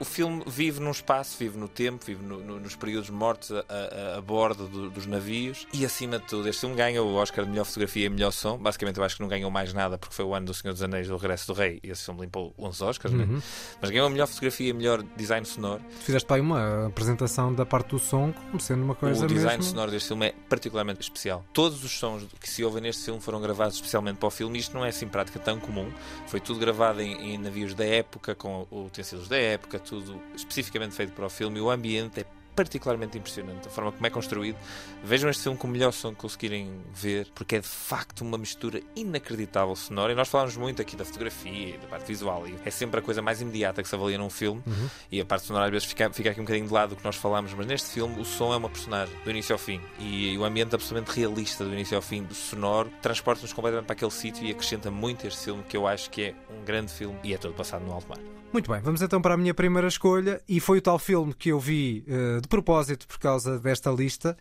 O filme vive num espaço, vive no tempo, vive no- no- nos períodos mortos a, a- a bordo do- dos navios. E acima de tudo, este filme ganha o Oscar de melhor fotografia e melhor som. Basicamente, eu acho que não ganhou mais nada porque foi o ano do Senhor dos Anéis, do Regresso do Rei, e esse filme limpou 11 Oscars, né? Uhum. mas ganhou a melhor fotografia e melhor design sonoro. Fizeste para aí uma apresentação da parte do som como sendo uma coisa o design mesmo... sonoro deste filme é particularmente especial. Todos os sons que se ouvem neste filme foram gravados especialmente para o filme. Isto não é assim prática tão comum. Foi tudo gravado em, em navios da época, com utensílios da época, tudo especificamente feito para o filme. O ambiente é particularmente impressionante, a forma como é construído. Vejam este filme com o melhor som que conseguirem ver, porque é de facto uma mistura inacreditável sonora. E nós falamos muito aqui da fotografia e da parte visual, e é sempre a coisa mais imediata que se avalia num filme. Uhum. E a parte sonora às vezes fica, fica aqui um bocadinho de lado do que nós falamos, mas neste filme o som é uma personagem, do início ao fim. E o ambiente absolutamente realista, do início ao fim, do sonoro, transporta-nos completamente para aquele sítio e acrescenta muito este filme, que eu acho que é um grande filme e é todo passado no alto mar. Muito bem, vamos então para a minha primeira escolha e foi o tal filme que eu vi eh, de propósito por causa desta lista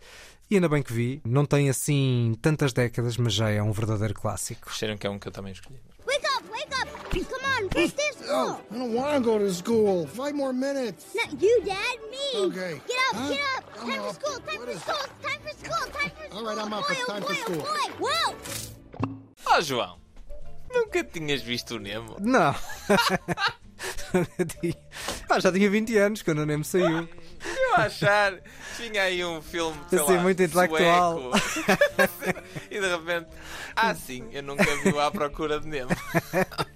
e ainda bem que vi. Não tem assim tantas décadas, mas já é um verdadeiro clássico. Perceberam que é um que eu também escolhi. Wake up, wake up! Come on, day of school! I don't want to go to school. Five more minutes. Not you, Dad, me! Okay. Get up, Huh? get up! I'm time up. for school, time for school, time for school, time for school! All right, I'm up. Boy, It's oh time boy, for school. Oh boy. Whoa! Oh, João! Nunca tinhas visto o Nemo? Não! ah, já tinha 20 anos quando o Nemo saiu. Eu a achar tinha aí um filme sei Assim, lá, muito intelectual. e de repente, ah sim, eu nunca vi o à procura de Nemo.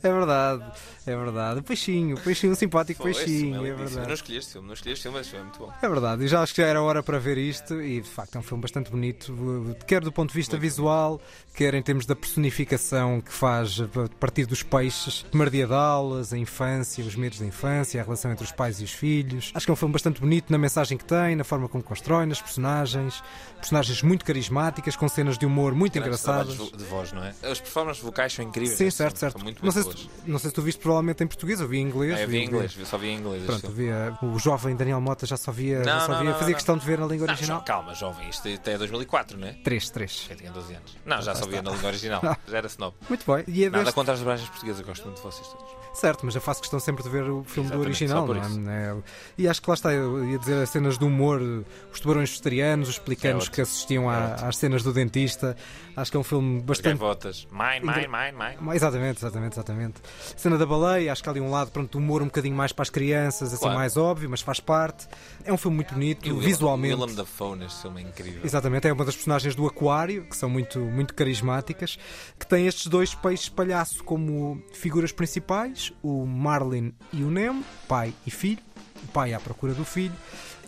É verdade, é verdade. Peixinho, peixinho, um simpático esse filme peixinho, é. Eu não verdade. escolhi este filme, não escolhi este filme, mas é muito bom. É verdade, e já acho que já era hora para ver isto, e de facto é um filme bastante bonito, quer do ponto de vista visual, quer em termos da personificação que faz a partir dos peixes, primordial-aulas, a infância, os medos da infância, a relação entre os pais e os filhos. Acho que é um filme bastante bonito na mensagem que tem, na forma como constrói, nas personagens, personagens muito carismáticas, com cenas de humor muito Grandes engraçadas. de voz, não é? As performances vocais são incríveis. Sim, certo, certo. Muito Não sei, se, tu- não sei se tu viste provavelmente em português, eu vi em inglês. Ah, eu vi em inglês, só vi em inglês. Pronto, via o jovem Daniel Mota já só via, já Não, só não, via não, fazia questão de ver na língua original. jo- calma, jovem, isto até é 2004, não é? 3, 3. Eu tinha 12 anos. Não, já Já só via na língua original. Já era snob. Muito bem. E é Nada deste- contra as dobragens portuguesas, eu gosto muito de vocês todos. Certo, mas eu faço questão sempre de ver o filme do original. não é? É, E acho que lá está, eu ia dizer as cenas do humor, os tubarões vegetarianos, os pelicanos É que assistiam à- às cenas do dentista. Acho que é um filme As bastante. gaivotas. Mine, mine, mine, mine. Exatamente, exatamente, exatamente. Cena da baleia, acho que há ali um lado pronto, humor um bocadinho mais para as crianças, assim Claro. mais óbvio, mas faz parte. É um filme muito bonito, E o visualmente. Willem Dafoe neste filme é incrível. Exatamente, é uma das personagens do Aquário, que são muito, muito carismáticas, que tem estes dois peixes palhaço como figuras principais, o Marlin e o Nemo, pai e filho, o pai à procura do filho,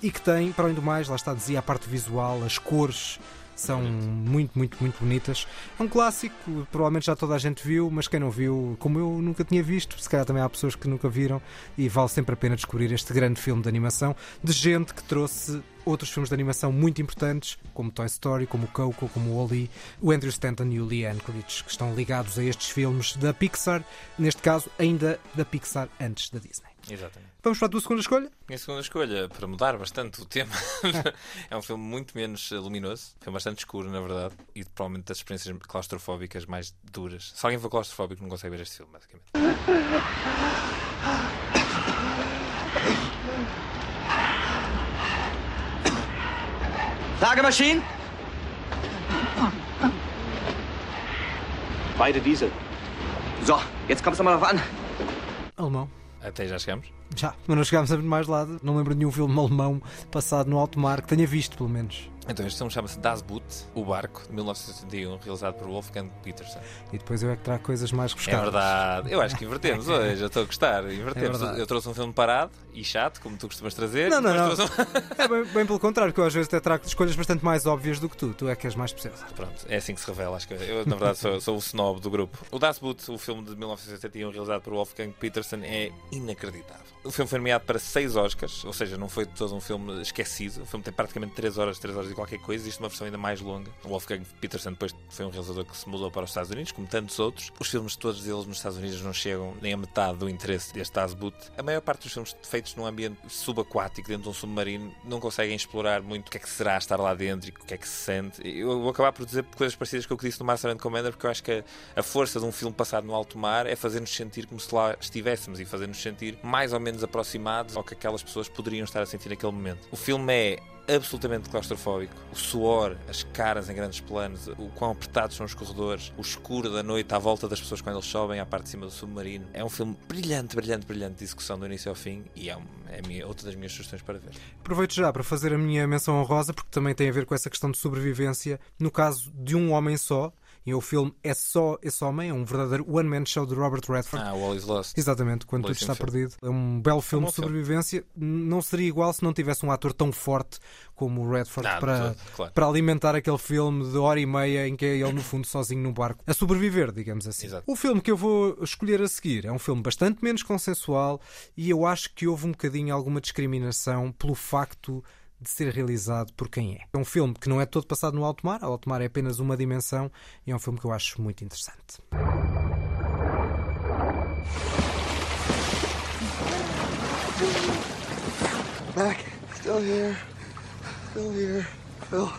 e que tem, para além do mais, lá está, dizia a parte visual, as cores são muito, muito, muito bonitas. É um clássico, provavelmente já toda a gente viu, mas quem não viu, como eu nunca tinha visto, se calhar também há pessoas que nunca viram, e vale sempre a pena descobrir este grande filme de animação de gente que trouxe outros filmes de animação muito importantes, como Toy Story, como o Coco, como o Wall-E, o Andrew Stanton e o Lee Anchorage, que estão ligados a estes filmes da Pixar, neste caso ainda da Pixar antes da Disney. Exatamente. Vamos para a tua segunda escolha? Minha segunda escolha, para mudar bastante o tema, é um filme muito menos luminoso, um filme bastante escuro, na verdade, e provavelmente das experiências claustrofóbicas mais duras. Se alguém for claustrofóbico, não consegue ver este filme, basicamente. Lagermaschinen? Beide Diesel. So, jetzt kommt es mal drauf an. Alemão. Até já chegamos? Já, mas não chegámos a muito mais lado. Não lembro de nenhum filme alemão passado no alto mar que tenha visto, pelo menos. Então, este filme chama-se Das Boot, O Barco, de 1961, realizado por Wolfgang Peterson. E depois eu é que trago coisas mais É rebuscadas. verdade. Eu acho que invertemos hoje. Eu estou a gostar. É Invertemos. verdade. eu trouxe um filme parado e chato, como tu costumas trazer. Não, não, não. um- É bem, bem pelo contrário, que eu às vezes até trago escolhas bastante mais óbvias do que tu. Tu é que és mais especial. Pronto, é assim que se revela. Acho que eu, na verdade, sou, sou o snob do grupo. O Das Boot, o filme de 1971, realizado por Wolfgang Peterson, é inacreditável. O filme foi nomeado para seis Oscars, ou seja, não foi todo um filme esquecido. O filme tem praticamente 3 horas, 3 horas e qualquer coisa. Existe uma versão ainda mais longa. O Wolfgang Peterson depois foi um realizador que se mudou para os Estados Unidos, como tantos outros. Os filmes todos eles nos Estados Unidos não chegam nem a metade do interesse deste Das Boot. A maior parte dos filmes feitos num ambiente subaquático, dentro de um submarino, não conseguem explorar muito o que é que será estar lá dentro e o que é que se sente. Eu vou acabar por dizer coisas parecidas com o que disse no Master and Commander, porque eu acho que a, a força de um filme passado no alto mar é fazer-nos sentir como se lá estivéssemos e fazer-nos sentir mais ou menos aproximados ao que aquelas pessoas poderiam estar a sentir naquele momento. O filme é absolutamente claustrofóbico. O suor, as caras em grandes planos, o quão apertados são os corredores, o escuro da noite à volta das pessoas quando eles sobem à parte de cima do submarino. É um filme brilhante, brilhante, brilhante de execução do início ao fim e é, é minha- outra das minhas sugestões para ver. Aproveito já para fazer a minha menção honrosa, porque também tem a ver com essa questão de sobrevivência. No caso de um homem só, e o filme é só esse homem, é um verdadeiro one-man show de Robert Redford. Ah, All is Lost. Exatamente, quando tudo está filme. perdido. É um belo filme bom de sobrevivência. Não seria igual se não tivesse um ator tão forte como o Redford Ah, de para, todo, claro. para alimentar aquele filme de hora e meia em que é ele, no fundo, sozinho no barco, a sobreviver, digamos assim. O filme que eu vou escolher a seguir é um filme bastante menos consensual e eu acho que houve um bocadinho alguma discriminação pelo facto de ser realizado por quem é. É um filme que não é todo passado no alto mar, o alto mar é apenas uma dimensão e é um filme que eu acho muito interessante. Back. Still here. Still here. Phil.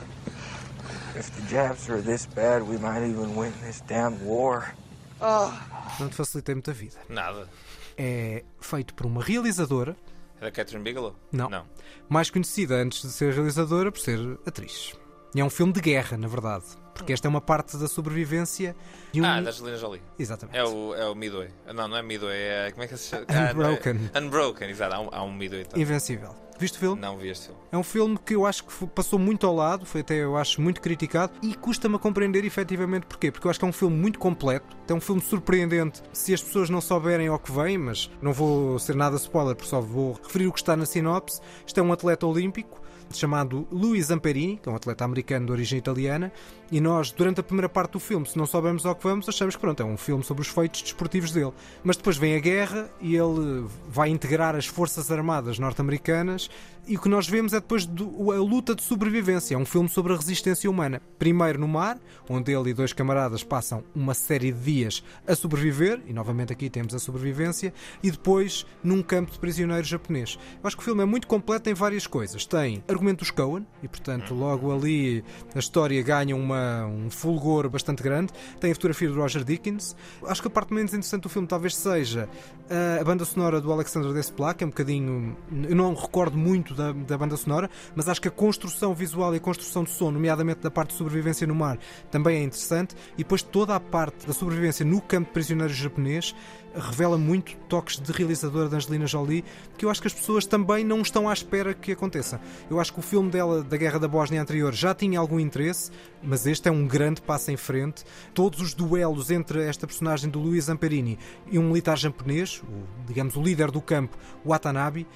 If the Japs are this bad, we might even win this damn war. Ah. Não te facilitei muita vida. Nada. É feito por uma realizadora, Da Catherine Bigelow? Não. Não. mais conhecida antes de ser realizadora por ser atriz. E é um filme de guerra, na verdade, porque esta é uma parte da sobrevivência de um. Ah, da Angelina Jolie. Exatamente. É o, é o Midway. Não, não é Midway, é. Como é que se chama? Ah, não é- Unbroken. Unbroken, exato. Há um, há um Midway. também. Invencível. Viste o filme? Não vi este filme. É um filme que eu acho que passou muito ao lado, foi até eu acho muito criticado e custa-me a compreender efetivamente porquê. Porque eu acho que é um filme muito completo, é um filme surpreendente se as pessoas não souberem ao que vem, mas não vou ser nada spoiler, porque só vou referir o que está na sinopse. Isto é um atleta olímpico chamado Luis Zamperini, que é um atleta americano de origem italiana, e nós, durante a primeira parte do filme, se não soubermos ao que vamos, achamos que pronto, é um filme sobre os feitos desportivos dele. Mas depois vem a guerra e ele vai integrar as Forças Armadas norte-americanas e o que nós vemos é depois do- a luta de sobrevivência. É um filme sobre a resistência humana. Primeiro no mar, onde ele e dois camaradas passam uma série de dias a sobreviver, e novamente aqui temos a sobrevivência, e depois num campo de prisioneiros japonês. Eu acho que o filme é muito completo em várias coisas. Tem argumento dos Coen, e portanto logo ali a história ganha uma, um fulgor bastante grande. Tem a fotografia do Roger Dickens. Acho que a parte menos interessante do filme talvez seja a, a banda sonora do Alexander Desplat, que é um bocadinho. Eu não recordo muito da, da banda sonora, mas acho que a construção visual e a construção de som, nomeadamente da parte de sobrevivência no mar, também é interessante. E depois toda a parte da sobrevivência no campo de prisioneiros japonês revela muito toques de realizadora da Angelina Jolie que eu acho que as pessoas também não estão à espera que aconteça. Eu acho que o filme dela da Guerra da Bósnia anterior já tinha algum interesse, mas este é um grande passo em frente. Todos os duelos entre esta personagem do Luis Zamperini e um militar japonês, o, digamos o líder do campo, Watanabe,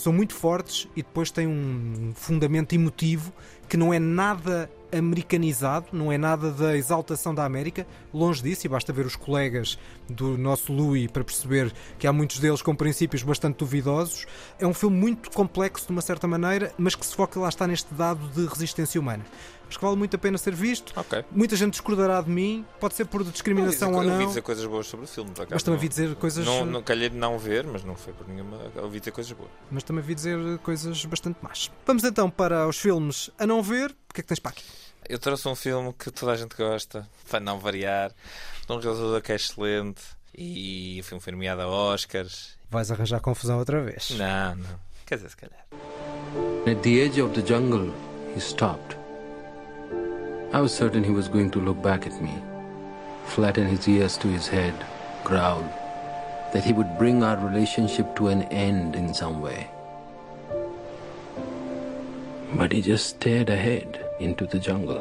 são muito fortes e depois tem um fundamento emotivo que não é nada americanizado, não é nada da exaltação da América, longe disso, e basta ver os colegas do nosso Louis para perceber que há muitos deles com princípios bastante duvidosos. É um filme muito complexo de uma certa maneira, mas que se foca lá está neste dado de resistência humana. Acho que vale muito a pena ser visto. Ok. Muita gente discordará de mim, pode ser por discriminação Eu ou ouvi não. dizer coisas boas sobre o filme, acaso. Mas também Não- vi dizer coisas- Não, não calhei de não ver, mas não foi por nenhuma. Ouvi dizer coisas boas. Mas também vi dizer coisas bastante más. Vamos então para os filmes a não ver. O que é que tens para aqui? Eu trouxe um filme que toda a gente gosta, para não variar, de um realizador que é excelente e o filme foi nomeado a Oscars. Vais arranjar confusão outra vez. Não, não. Quer dizer, se calhar. At the edge of the jungle, he stopped. I was certain he was going to look back at me, flatten his ears to his head, growl, that he would bring our relationship to an end in some way. But he just stared ahead into the jungle.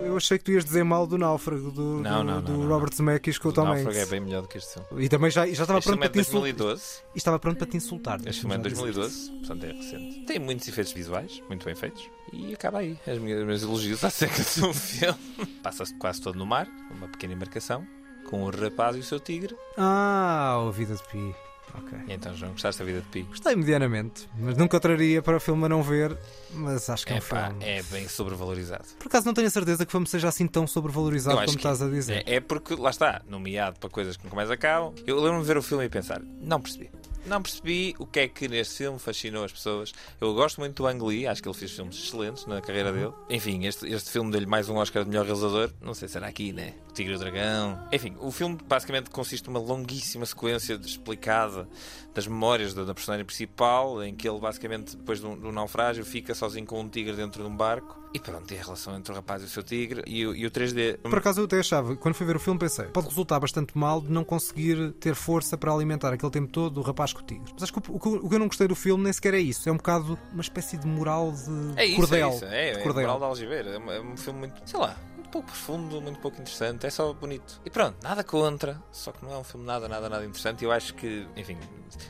Eu achei que tu ias dizer mal do Náufrago, do, Não, do, não, do não, não. Robert Zemeckis com o O Tom Náufrago Hanks. é bem melhor do que este filme. E também já, já estava Este pronto filme é para de te insultar. 2012. E estava pronto para te insultar. Este filme é de deixa-me já 2012, portanto é recente. Tem muitos efeitos visuais, muito bem feitos. E acaba aí. As minhas, os meus elogios acerca do filme. Passa-se quase todo no mar, uma pequena embarcação, com o rapaz e o seu tigre. Ah, o Vida de Pi. Ok. E então, João, gostaste da vida de Pi? Gostei medianamente, mas nunca traria para o filme a não ver. Mas acho que é um Epá, filme. é bem sobrevalorizado. Por acaso não tenho a certeza que o filme seja assim tão sobrevalorizado como estás a dizer. É, é porque, lá está, nomeado para coisas que nunca mais acabam. Eu lembro-me de ver o filme e pensar, não percebi. Não percebi o que é que neste filme fascinou as pessoas. Eu gosto muito do Ang Lee, acho que ele fez filmes excelentes na carreira dele. Enfim, este, este filme deu-lhe mais um Oscar de melhor realizador. Não sei se será aqui, né? O Tigre e o Dragão. Enfim, o filme basicamente consiste numa longuíssima sequência explicada das memórias da, da personagem principal, em que ele basicamente, depois do, do naufrágio, fica sozinho com um tigre dentro de um barco. E pronto, e a relação entre o rapaz e o seu tigre. E, o- e o 3D. Por acaso eu até achava, quando fui ver o filme, pensei, pode resultar bastante mal de não conseguir ter força para alimentar aquele tempo todo o rapaz com o tigre. Mas acho que o, o que eu- o que eu não gostei do filme nem sequer é isso. É um bocado uma espécie de moral de É isso, cordel. é isso. É, é cordel. Moral de Algibeira. É um- é um filme muito, sei lá, pouco profundo, muito pouco interessante. É só bonito. E pronto, nada contra. Só que não é um filme nada, nada, nada interessante. E eu acho que, enfim,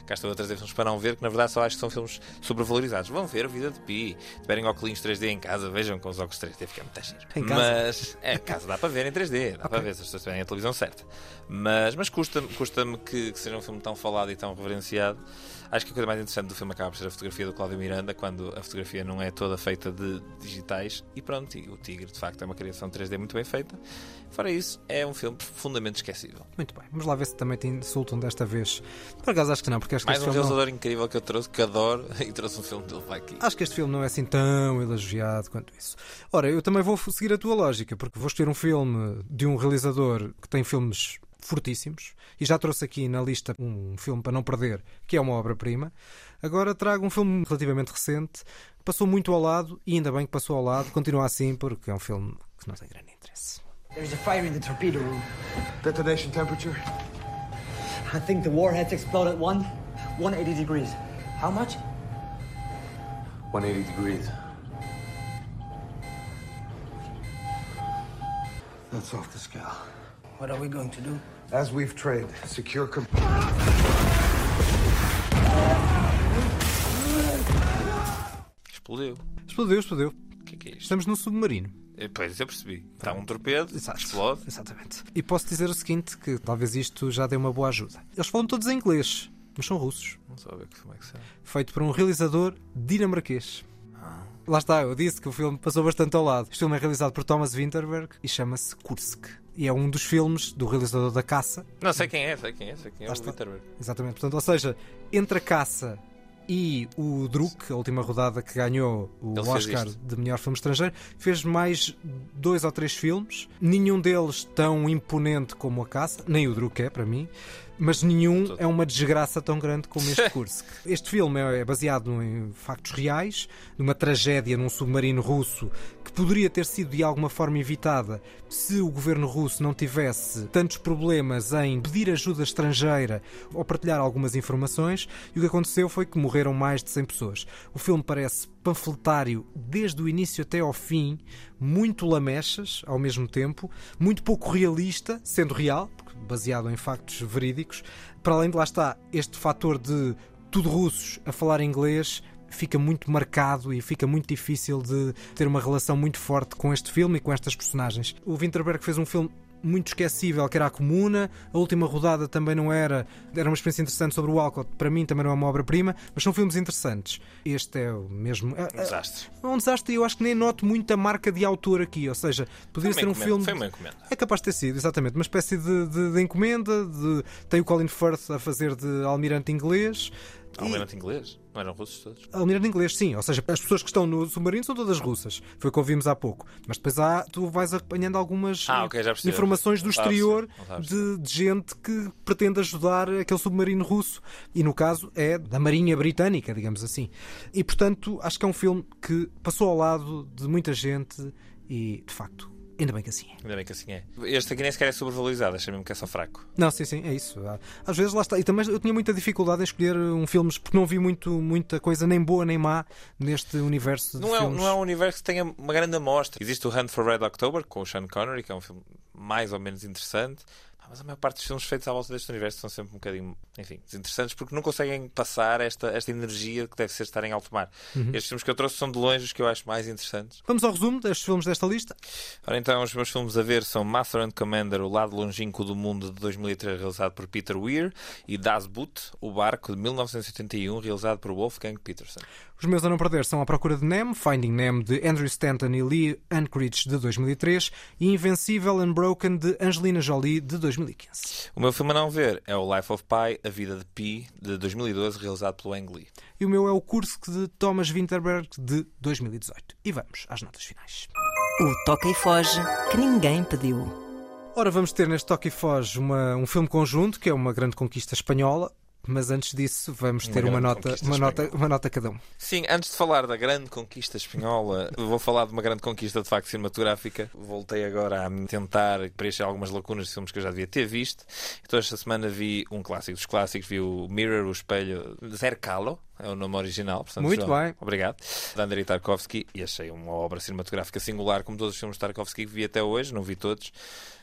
cá estou a trazer filmes para não ver, que na verdade só acho que são filmes sobrevalorizados. Vão ver a vida de Pi. Tiverem óculos 3D em casa, vejam com os óculos 3D, fica muito giro. Em casa? Mas, é, em casa dá para ver em 3D, dá para ver se as pessoas tiverem a televisão certa. Mas, mas custa-me custa que, que seja um filme tão falado e tão reverenciado. Acho que a coisa mais interessante do filme acaba por ser a fotografia do Cláudio Miranda, quando a fotografia não é toda feita de digitais. E pronto, e o Tigre de facto é uma criação 3D muito bem feita. Fora isso, é um filme profundamente esquecível. Muito bem, vamos lá ver se também te insultam desta vez. Por acaso acho que não, porque acho que Mais um filme não- realizador incrível que eu trouxe, que adoro, e trouxe um filme dele para aqui. Acho que este filme não é assim tão elogiado quanto isso. Ora, eu também vou seguir a tua lógica, porque vou escolher um filme de um realizador que tem filmes fortíssimos e já trouxe aqui na lista um filme para não perder, que é uma obra-prima. Agora trago um filme relativamente recente, que passou muito ao lado e ainda bem que passou ao lado, continua assim porque é um filme que não tem grande interesse. There's a fire in the torpedo room. Detonation temperature? I think the warheads explode at one, 180 degrees. How much? 180 degrees. That's off the scale. What are we going to do? As we've trained, secure. Com- Explodiu. Explodiu, explodiu. O que é que é isto? Estamos num submarino. Eh, Pois, eu percebi. Está um torpedo, explode. Exatamente. E posso dizer o seguinte, que talvez isto já dê uma boa ajuda. Eles falam todos em inglês, mas são russos. Não sabe o que filme é que será. Feito por um realizador dinamarquês. Lá está, eu disse que o filme passou bastante ao lado. Este filme é realizado por Thomas Winterberg e chama-se Kursk. E é um dos filmes do realizador da Caça. Não, sei quem é, sei quem é, sei quem é Lá o. Winterberg. Exatamente. Portanto, ou seja, entre a Caça e o Druk, a última rodada que ganhou o Ele Oscar de melhor filme estrangeiro, fez mais dois ou três filmes, nenhum deles tão imponente como a Caça, nem o Druk é para mim, mas nenhum é uma desgraça tão grande como este Kursk. Este filme é baseado em factos reais, numa tragédia num submarino russo que poderia ter sido de alguma forma evitada se o governo russo não tivesse tantos problemas em pedir ajuda estrangeira ou partilhar algumas informações, e o que aconteceu foi que morreram mais de 100 pessoas. O filme parece panfletário desde o início até ao fim, muito lamechas ao mesmo tempo, muito pouco realista, sendo real, baseado em factos verídicos. Para além de lá está este fator de tudo russos a falar inglês, fica muito marcado e fica muito difícil de ter uma relação muito forte com este filme e com estas personagens. O Winterberg fez um filme muito esquecível, que era a Comuna. A última rodada também não era. Era uma experiência interessante sobre o álcool. Para mim também não é uma obra-prima, mas são filmes interessantes. Este é o mesmo. É, Um desastre. é um desastre e eu acho que nem noto muito a marca de autor aqui. Ou seja, poderia ser um encomenda, filme. foi uma encomenda. É capaz de ter sido, exatamente. Uma espécie de, de- de encomenda. De... Tem o Colin Firth a fazer de almirante inglês. Almirante inglês? Não eram russos todos? Almirante inglês, sim. Ou seja, as pessoas que estão no submarino são todas russas. Foi o que ouvimos há pouco. Mas depois há, tu vais apanhando algumas Ah, ok, já percebi. informações do exterior de, de gente que pretende ajudar aquele submarino russo. E no caso é da Marinha Britânica, digamos assim. E portanto, acho que é um filme que passou ao lado de muita gente e, de facto, ainda bem que assim é. Ainda bem que assim é. Este aqui nem sequer é sobrevalorizado, achei mesmo que é só fraco. Não, sim, sim, é isso. Às vezes lá está. E também eu tinha muita dificuldade em escolher um filme porque não vi muito, muita coisa nem boa nem má neste universo de Não é, filmes. não é um universo que tenha uma grande amostra. Existe o Hunt for Red October com o Sean Connery, que é um filme mais ou menos interessante. Ah, Mas a maior parte dos filmes feitos à volta deste universo são sempre um bocadinho, enfim, desinteressantes porque não conseguem passar esta, esta energia que deve ser estar em alto mar. Uhum. Estes filmes que eu trouxe são de longe os que eu acho mais interessantes. Vamos ao resumo destes filmes desta lista. Ora então, os meus filmes a ver são Master and Commander, O Lado Longínquo do Mundo, de 2003, realizado por Peter Weir, e Das Boot, O Barco, de 1981, realizado por Wolfgang Peterson. Os meus a não perder são A Procura de Nemo, Finding Nemo de Andrew Stanton e Lee Unkrich de 2003 e Invencível Unbroken de Angelina Jolie de 2015. O meu filme a não ver é o Life of Pi, A Vida de Pi, de 2012, realizado pelo Ang Lee. E o meu é o Kursk de Thomas Winterberg de 2018. E vamos às notas finais. O Toca e Foge que ninguém pediu. Ora, vamos ter neste Toque e Foge uma- um filme conjunto, que é uma grande conquista espanhola, mas antes disso vamos Uma ter uma, grande nota, uma, nota, uma nota cada um. Sim, antes de falar da grande conquista espanhola, vou falar de uma grande conquista de facto cinematográfica. Voltei agora a tentar preencher algumas lacunas de filmes que eu já devia ter visto. Então esta semana vi um clássico dos clássicos, vi o Mirror, o Espelho, Zercalo, é o nome original. Portanto, Muito João, bem. Obrigado. De Andrei Tarkovsky e achei uma obra cinematográfica singular, como todos os filmes de Tarkovsky que vi até hoje, não vi todos.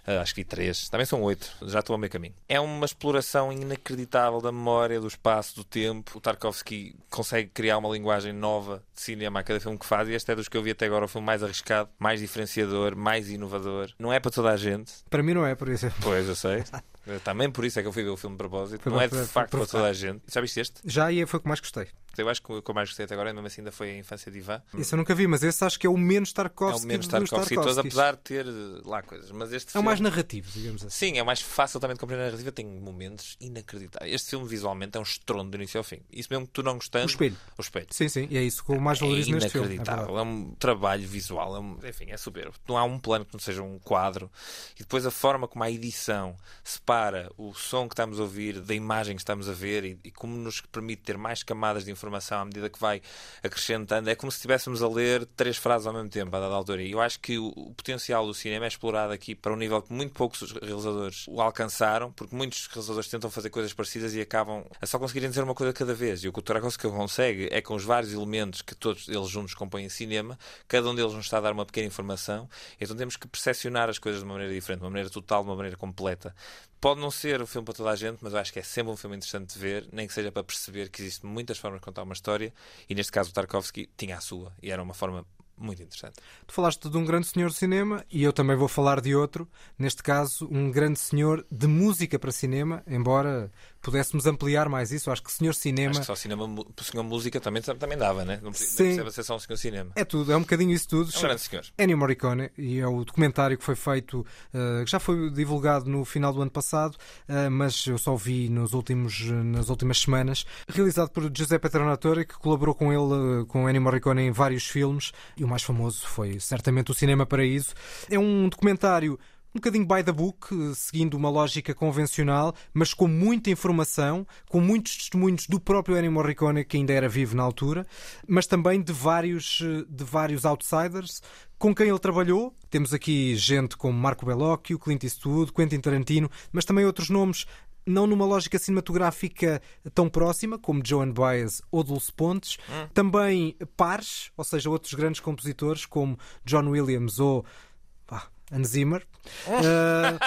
Ah, acho que vi três, também são oito, já estou a meio caminho. É uma exploração inacreditável da memória, do espaço, do tempo. O Tarkovsky consegue criar uma linguagem nova de cinema a cada filme que faz, e este é dos que eu vi até agora o filme mais arriscado, mais diferenciador, mais inovador. Não é para toda a gente. Para mim não é, por isso. Pois, eu sei. Também por isso é que eu fui ver o filme de propósito. Foi não bom é de facto para para toda a gente. Já viste este? Já e foi o que mais gostei. Eu acho que o que eu mais gostei até agora, mesmo assim, ainda foi a infância de Ivan. Esse eu nunca vi, mas esse acho que é o menos É Tarkovsky o menos Tarkovsky, todos, apesar de ter eh, lá coisas. Mas este É o filme... mais narrativo, digamos assim. Sim, é mais fácil também de compreender a narrativa. Tem momentos inacreditáveis. Este filme visualmente é um estrondo do início ao fim. Isso mesmo que tu não gostando. O espelho. O espelho. Sim, sim, e é isso que eu mais É valorizo neste filme. é inacreditável. É, um trabalho visual, é um- enfim, é soberbo. Não há um plano que não seja um quadro. E depois a forma como a edição separa o som que estamos a ouvir da imagem que estamos a ver e, e como nos permite ter mais camadas de informação à medida que vai acrescentando. É como se estivéssemos a ler três frases ao mesmo tempo, a dada altura. E eu acho que o, o potencial do cinema é explorado aqui para um nível que muito poucos realizadores o alcançaram, porque muitos realizadores tentam fazer coisas parecidas e acabam a só conseguirem dizer uma coisa cada vez. E o que o Tarkovsky consegue é com os vários elementos que todos eles juntos compõem cinema, cada um deles nos está a dar uma pequena informação, então temos que percepcionar as coisas de uma maneira diferente, de uma maneira total, de uma maneira completa. Pode não ser o filme para toda a gente, mas eu acho que é sempre um filme interessante de ver, nem que seja para perceber que existem muitas formas de contar uma história, e neste caso o Tarkovsky tinha a sua, e era uma forma muito interessante. Tu falaste de um grande senhor do cinema e eu também vou falar de outro, neste caso, um grande senhor de música para cinema, embora pudéssemos ampliar mais isso. Acho que senhor cinema. Acho que só cinema, senhor música também, também dava, né? Não precisa ser só um senhor cinema. É tudo, é um bocadinho isso tudo. É um grande senhor. Ennio Morricone, e é o documentário que foi feito, eh, que já foi divulgado no final do ano passado, eh, mas eu só vi nos últimos, nas últimas semanas, realizado por Giuseppe Tornatore, que colaborou com ele, eh, com Ennio Morricone em vários filmes, e o mais famoso foi certamente o Cinema Paraíso. É um documentário um bocadinho by the book, seguindo uma lógica convencional, mas com muita informação, com muitos testemunhos do próprio Ennio Morricone, que ainda era vivo na altura, mas também de vários, de vários outsiders com quem ele trabalhou. Temos aqui gente como Marco Bellocchio, Clint Eastwood, Quentin Tarantino, mas também outros nomes não numa lógica cinematográfica tão próxima, como Joan Baez ou Dulce Pontes, Hum. também pares, ou seja, outros grandes compositores como John Williams ou Hans Zimmer. Uh,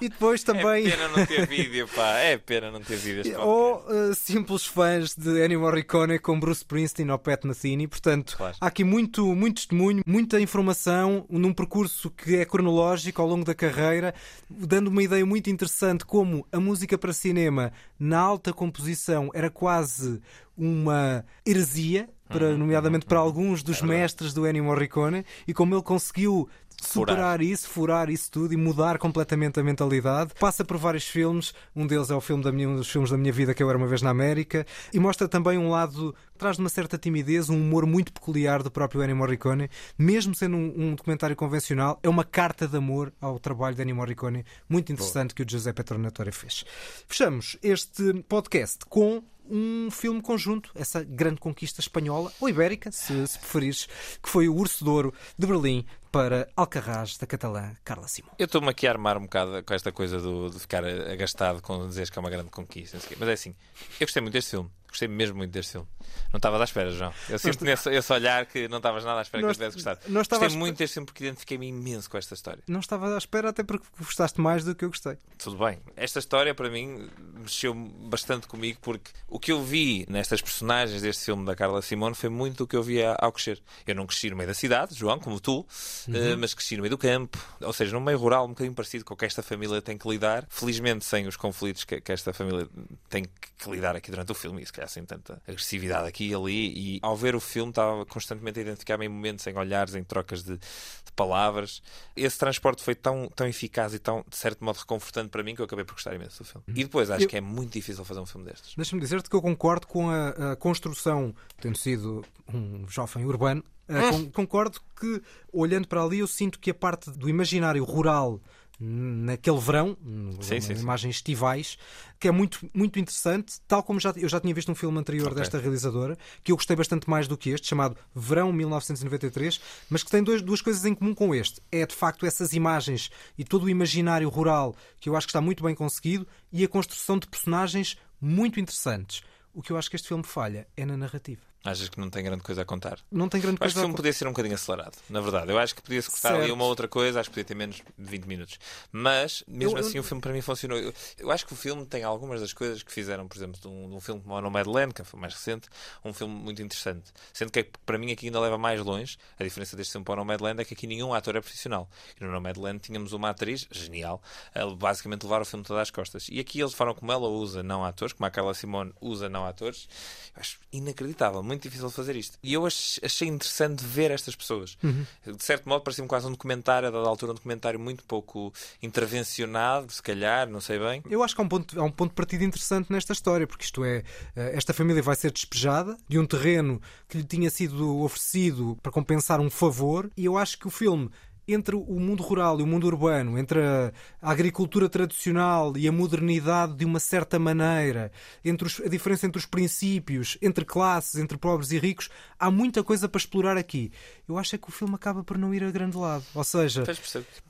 e depois também. É pena não ter vídeo, pá. É pena não ter vídeo. Ou uh, simples fãs de Ennio Morricone com Bruce Springsteen ou Pat Metheny. Portanto, Claro. há aqui muito, muito testemunho, muita informação num percurso que é cronológico ao longo da carreira, dando uma ideia muito interessante como a música para cinema na alta composição era quase uma heresia. Para, Uhum, nomeadamente para alguns dos mestres do Ennio Morricone e como ele conseguiu Furar. superar isso, furar isso tudo e mudar completamente a mentalidade. Passa por vários filmes, um deles é o filme da minha, um dos filmes da minha vida que eu era uma vez na América, e mostra também um lado traz de uma certa timidez, um humor muito peculiar do próprio Ennio Morricone, mesmo sendo um, um documentário convencional, é uma carta de amor ao trabalho de Ennio Morricone, muito interessante que o Giuseppe Tornatore fez. Fechamos este podcast com um filme conjunto, essa grande conquista espanhola, ou ibérica, se, se preferires, que foi o Urso de Ouro de Berlim para Alcarrás, da catalã Carla Simão. Eu estou-me aqui a armar um bocado com esta coisa do, de ficar agastado com dizeres que é uma grande conquista. não. Mas é assim, eu gostei muito deste filme. Gostei mesmo muito deste filme. Não estava à espera, João. Eu sinto nesse, esse olhar que não estavas nada à espera Nós- que eu tivesse gostado. não Gostei muito deste filme porque identifiquei-me imenso com esta história. Não estava à espera, até porque gostaste mais do que eu gostei. Tudo bem. Esta história, para mim, mexeu bastante comigo porque o que eu vi nestas personagens deste filme da Carla Simone foi muito do que eu via ao crescer. Eu não cresci no meio da cidade, João, como tu, eh, mas cresci no meio do campo, ou seja, num meio rural um bocadinho parecido com o que esta família tem que lidar. Felizmente, sem os conflitos que, que esta família tem que lidar aqui durante o filme, e se calhar sem tanta agressividade aqui e ali. E ao ver o filme, estava constantemente a identificar-me em momentos, em olhares, em trocas de, de palavras. Esse transporte foi tão, tão eficaz e tão, de certo modo, reconfortante para mim que eu acabei por gostar imenso do filme. E depois acho Eu- que é muito difícil fazer um filme destes. Deixa-me dizer-te que eu concordo com a, a construção, tendo sido um jovem urbano, con- concordo que, olhando para ali, eu sinto que a parte do imaginário rural naquele verão, Sim, sim, sim. imagens estivais, que é muito, muito interessante, tal como já, eu já tinha visto um filme anterior Ok. desta realizadora, que eu gostei bastante mais do que este, chamado Verão 1993, mas que tem dois- duas coisas em comum com este. É, de facto, essas imagens e todo o imaginário rural, que eu acho que está muito bem conseguido, e a construção de personagens muito interessantes. O que eu acho que este filme falha é na narrativa. Achas que não tem grande coisa a contar? Não tem grande Eu acho que coisa o a filme podia ser um bocadinho acelerado, na verdade. Eu acho que podia-se cortar ali Certo. uma outra coisa, acho que podia ter menos de 20 minutos. Mas, mesmo Eu- eu- assim, o filme para mim funcionou. Eu, eu acho que o filme tem algumas das coisas que fizeram, por exemplo, de um, de um filme como o Nomadland, que foi mais recente, um filme muito interessante. Sendo que para mim aqui ainda leva mais longe. A diferença deste filme para o Nomadland é que aqui nenhum ator é profissional. E no Nomadland tínhamos uma atriz genial, a basicamente levar o filme todas às costas. E aqui eles falam como ela usa não atores, como a Carla Simone usa não atores. Eu acho inacreditável, muito difícil fazer isto. E eu ach- achei interessante ver estas pessoas. Uhum. De certo modo, parecia-me quase um documentário, a dada altura, um documentário muito pouco intervencionado, se calhar, não sei bem. Eu acho que há um, ponto, há um ponto de partida interessante nesta história, porque isto é, eh, esta família vai ser despejada de um terreno que lhe tinha sido oferecido para compensar um favor, e eu acho que o filme entre o mundo rural e o mundo urbano, entre a, agricultura tradicional e a modernidade de uma certa maneira, entre os- a diferença entre os princípios, entre classes, entre pobres e ricos, há muita coisa para explorar aqui. Eu acho é que o filme acaba por não ir a grande lado. Ou seja,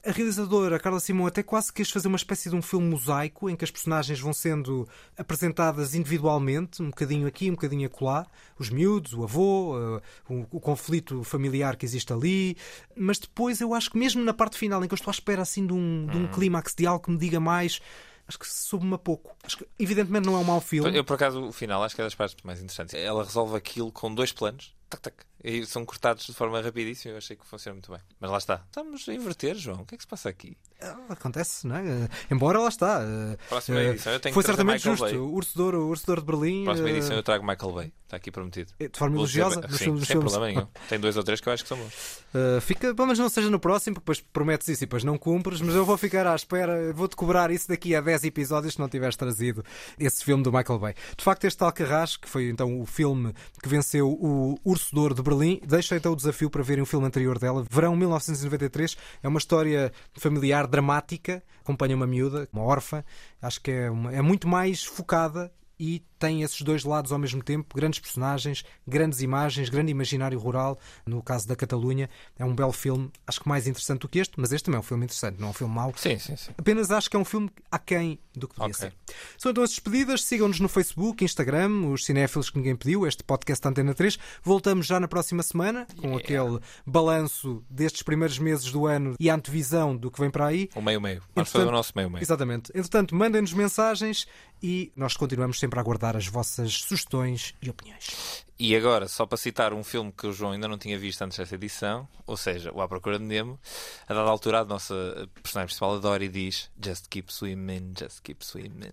a realizadora, Carla Simão, até quase quis fazer uma espécie de um filme mosaico em que as personagens vão sendo apresentadas individualmente, um bocadinho aqui, um bocadinho acolá, os miúdos, o avô, eh, o, o conflito familiar que existe ali, mas depois eu acho que mesmo na parte final, em que eu estou à espera assim de um, de um Uhum. clímax de algo que me diga mais, acho que soube-me a pouco. Acho que, evidentemente não é um mau filme. Eu, por acaso, o final acho que é das partes mais interessantes. Ela resolve aquilo com dois planos. Tac, tac. E são cortados de forma rapidíssima. Eu achei que funciona muito bem. Mas lá está. Estamos a inverter, João. O que é que se passa aqui? Acontece, não é? Eh, Embora lá está. eh, Próxima eh, edição eu tenho Foi que certamente Michael justo. Bay. O Urso de Ouro, Urso de Ouro de Berlim. Próxima edição eu trago Michael Bay. Está aqui prometido. De forma Vou elogiosa nos Sim, filmes- sem filmes. problema nenhum. Tem dois ou três que eu acho que são bons. Uh, fica, bom, mas não seja no próximo, porque depois prometes isso e depois não cumpres, mas eu vou ficar à espera, vou-te cobrar isso daqui a 10 episódios se não tiveres trazido esse filme do Michael Bay. De facto, este Alcarrás, que foi então o filme que venceu o Urso de Ouro de Berlim, deixa então o desafio para verem o filme anterior dela, Verão 1993. É uma história familiar dramática, acompanha uma miúda, uma órfã, acho que é, uma- é muito mais focada e tem esses dois lados ao mesmo tempo, grandes personagens, grandes imagens, grande imaginário rural, no caso da Catalunha. É um belo filme, acho que mais interessante do que este, mas este também é um filme interessante, não é um filme mau. Sim, sim, sim. Apenas acho que é um filme aquém do que devia Ok. ser. São então as despedidas, sigam-nos no Facebook, Instagram, os cinéfilos que ninguém pediu, este podcast Antena 3. Voltamos já na próxima semana com aquele balanço destes primeiros meses do ano e a antevisão do que vem para aí. O meio-meio. Vamos fazer o nosso meio-meio. Exatamente. Entretanto, mandem-nos mensagens e nós continuamos sempre a aguardar as vossas sugestões e opiniões. E agora, só para citar um filme que o João ainda não tinha visto antes desta edição, ou seja, O À Procura de Nemo, a dada altura a nossa personagem principal adora e diz Just keep swimming, just keep swimming.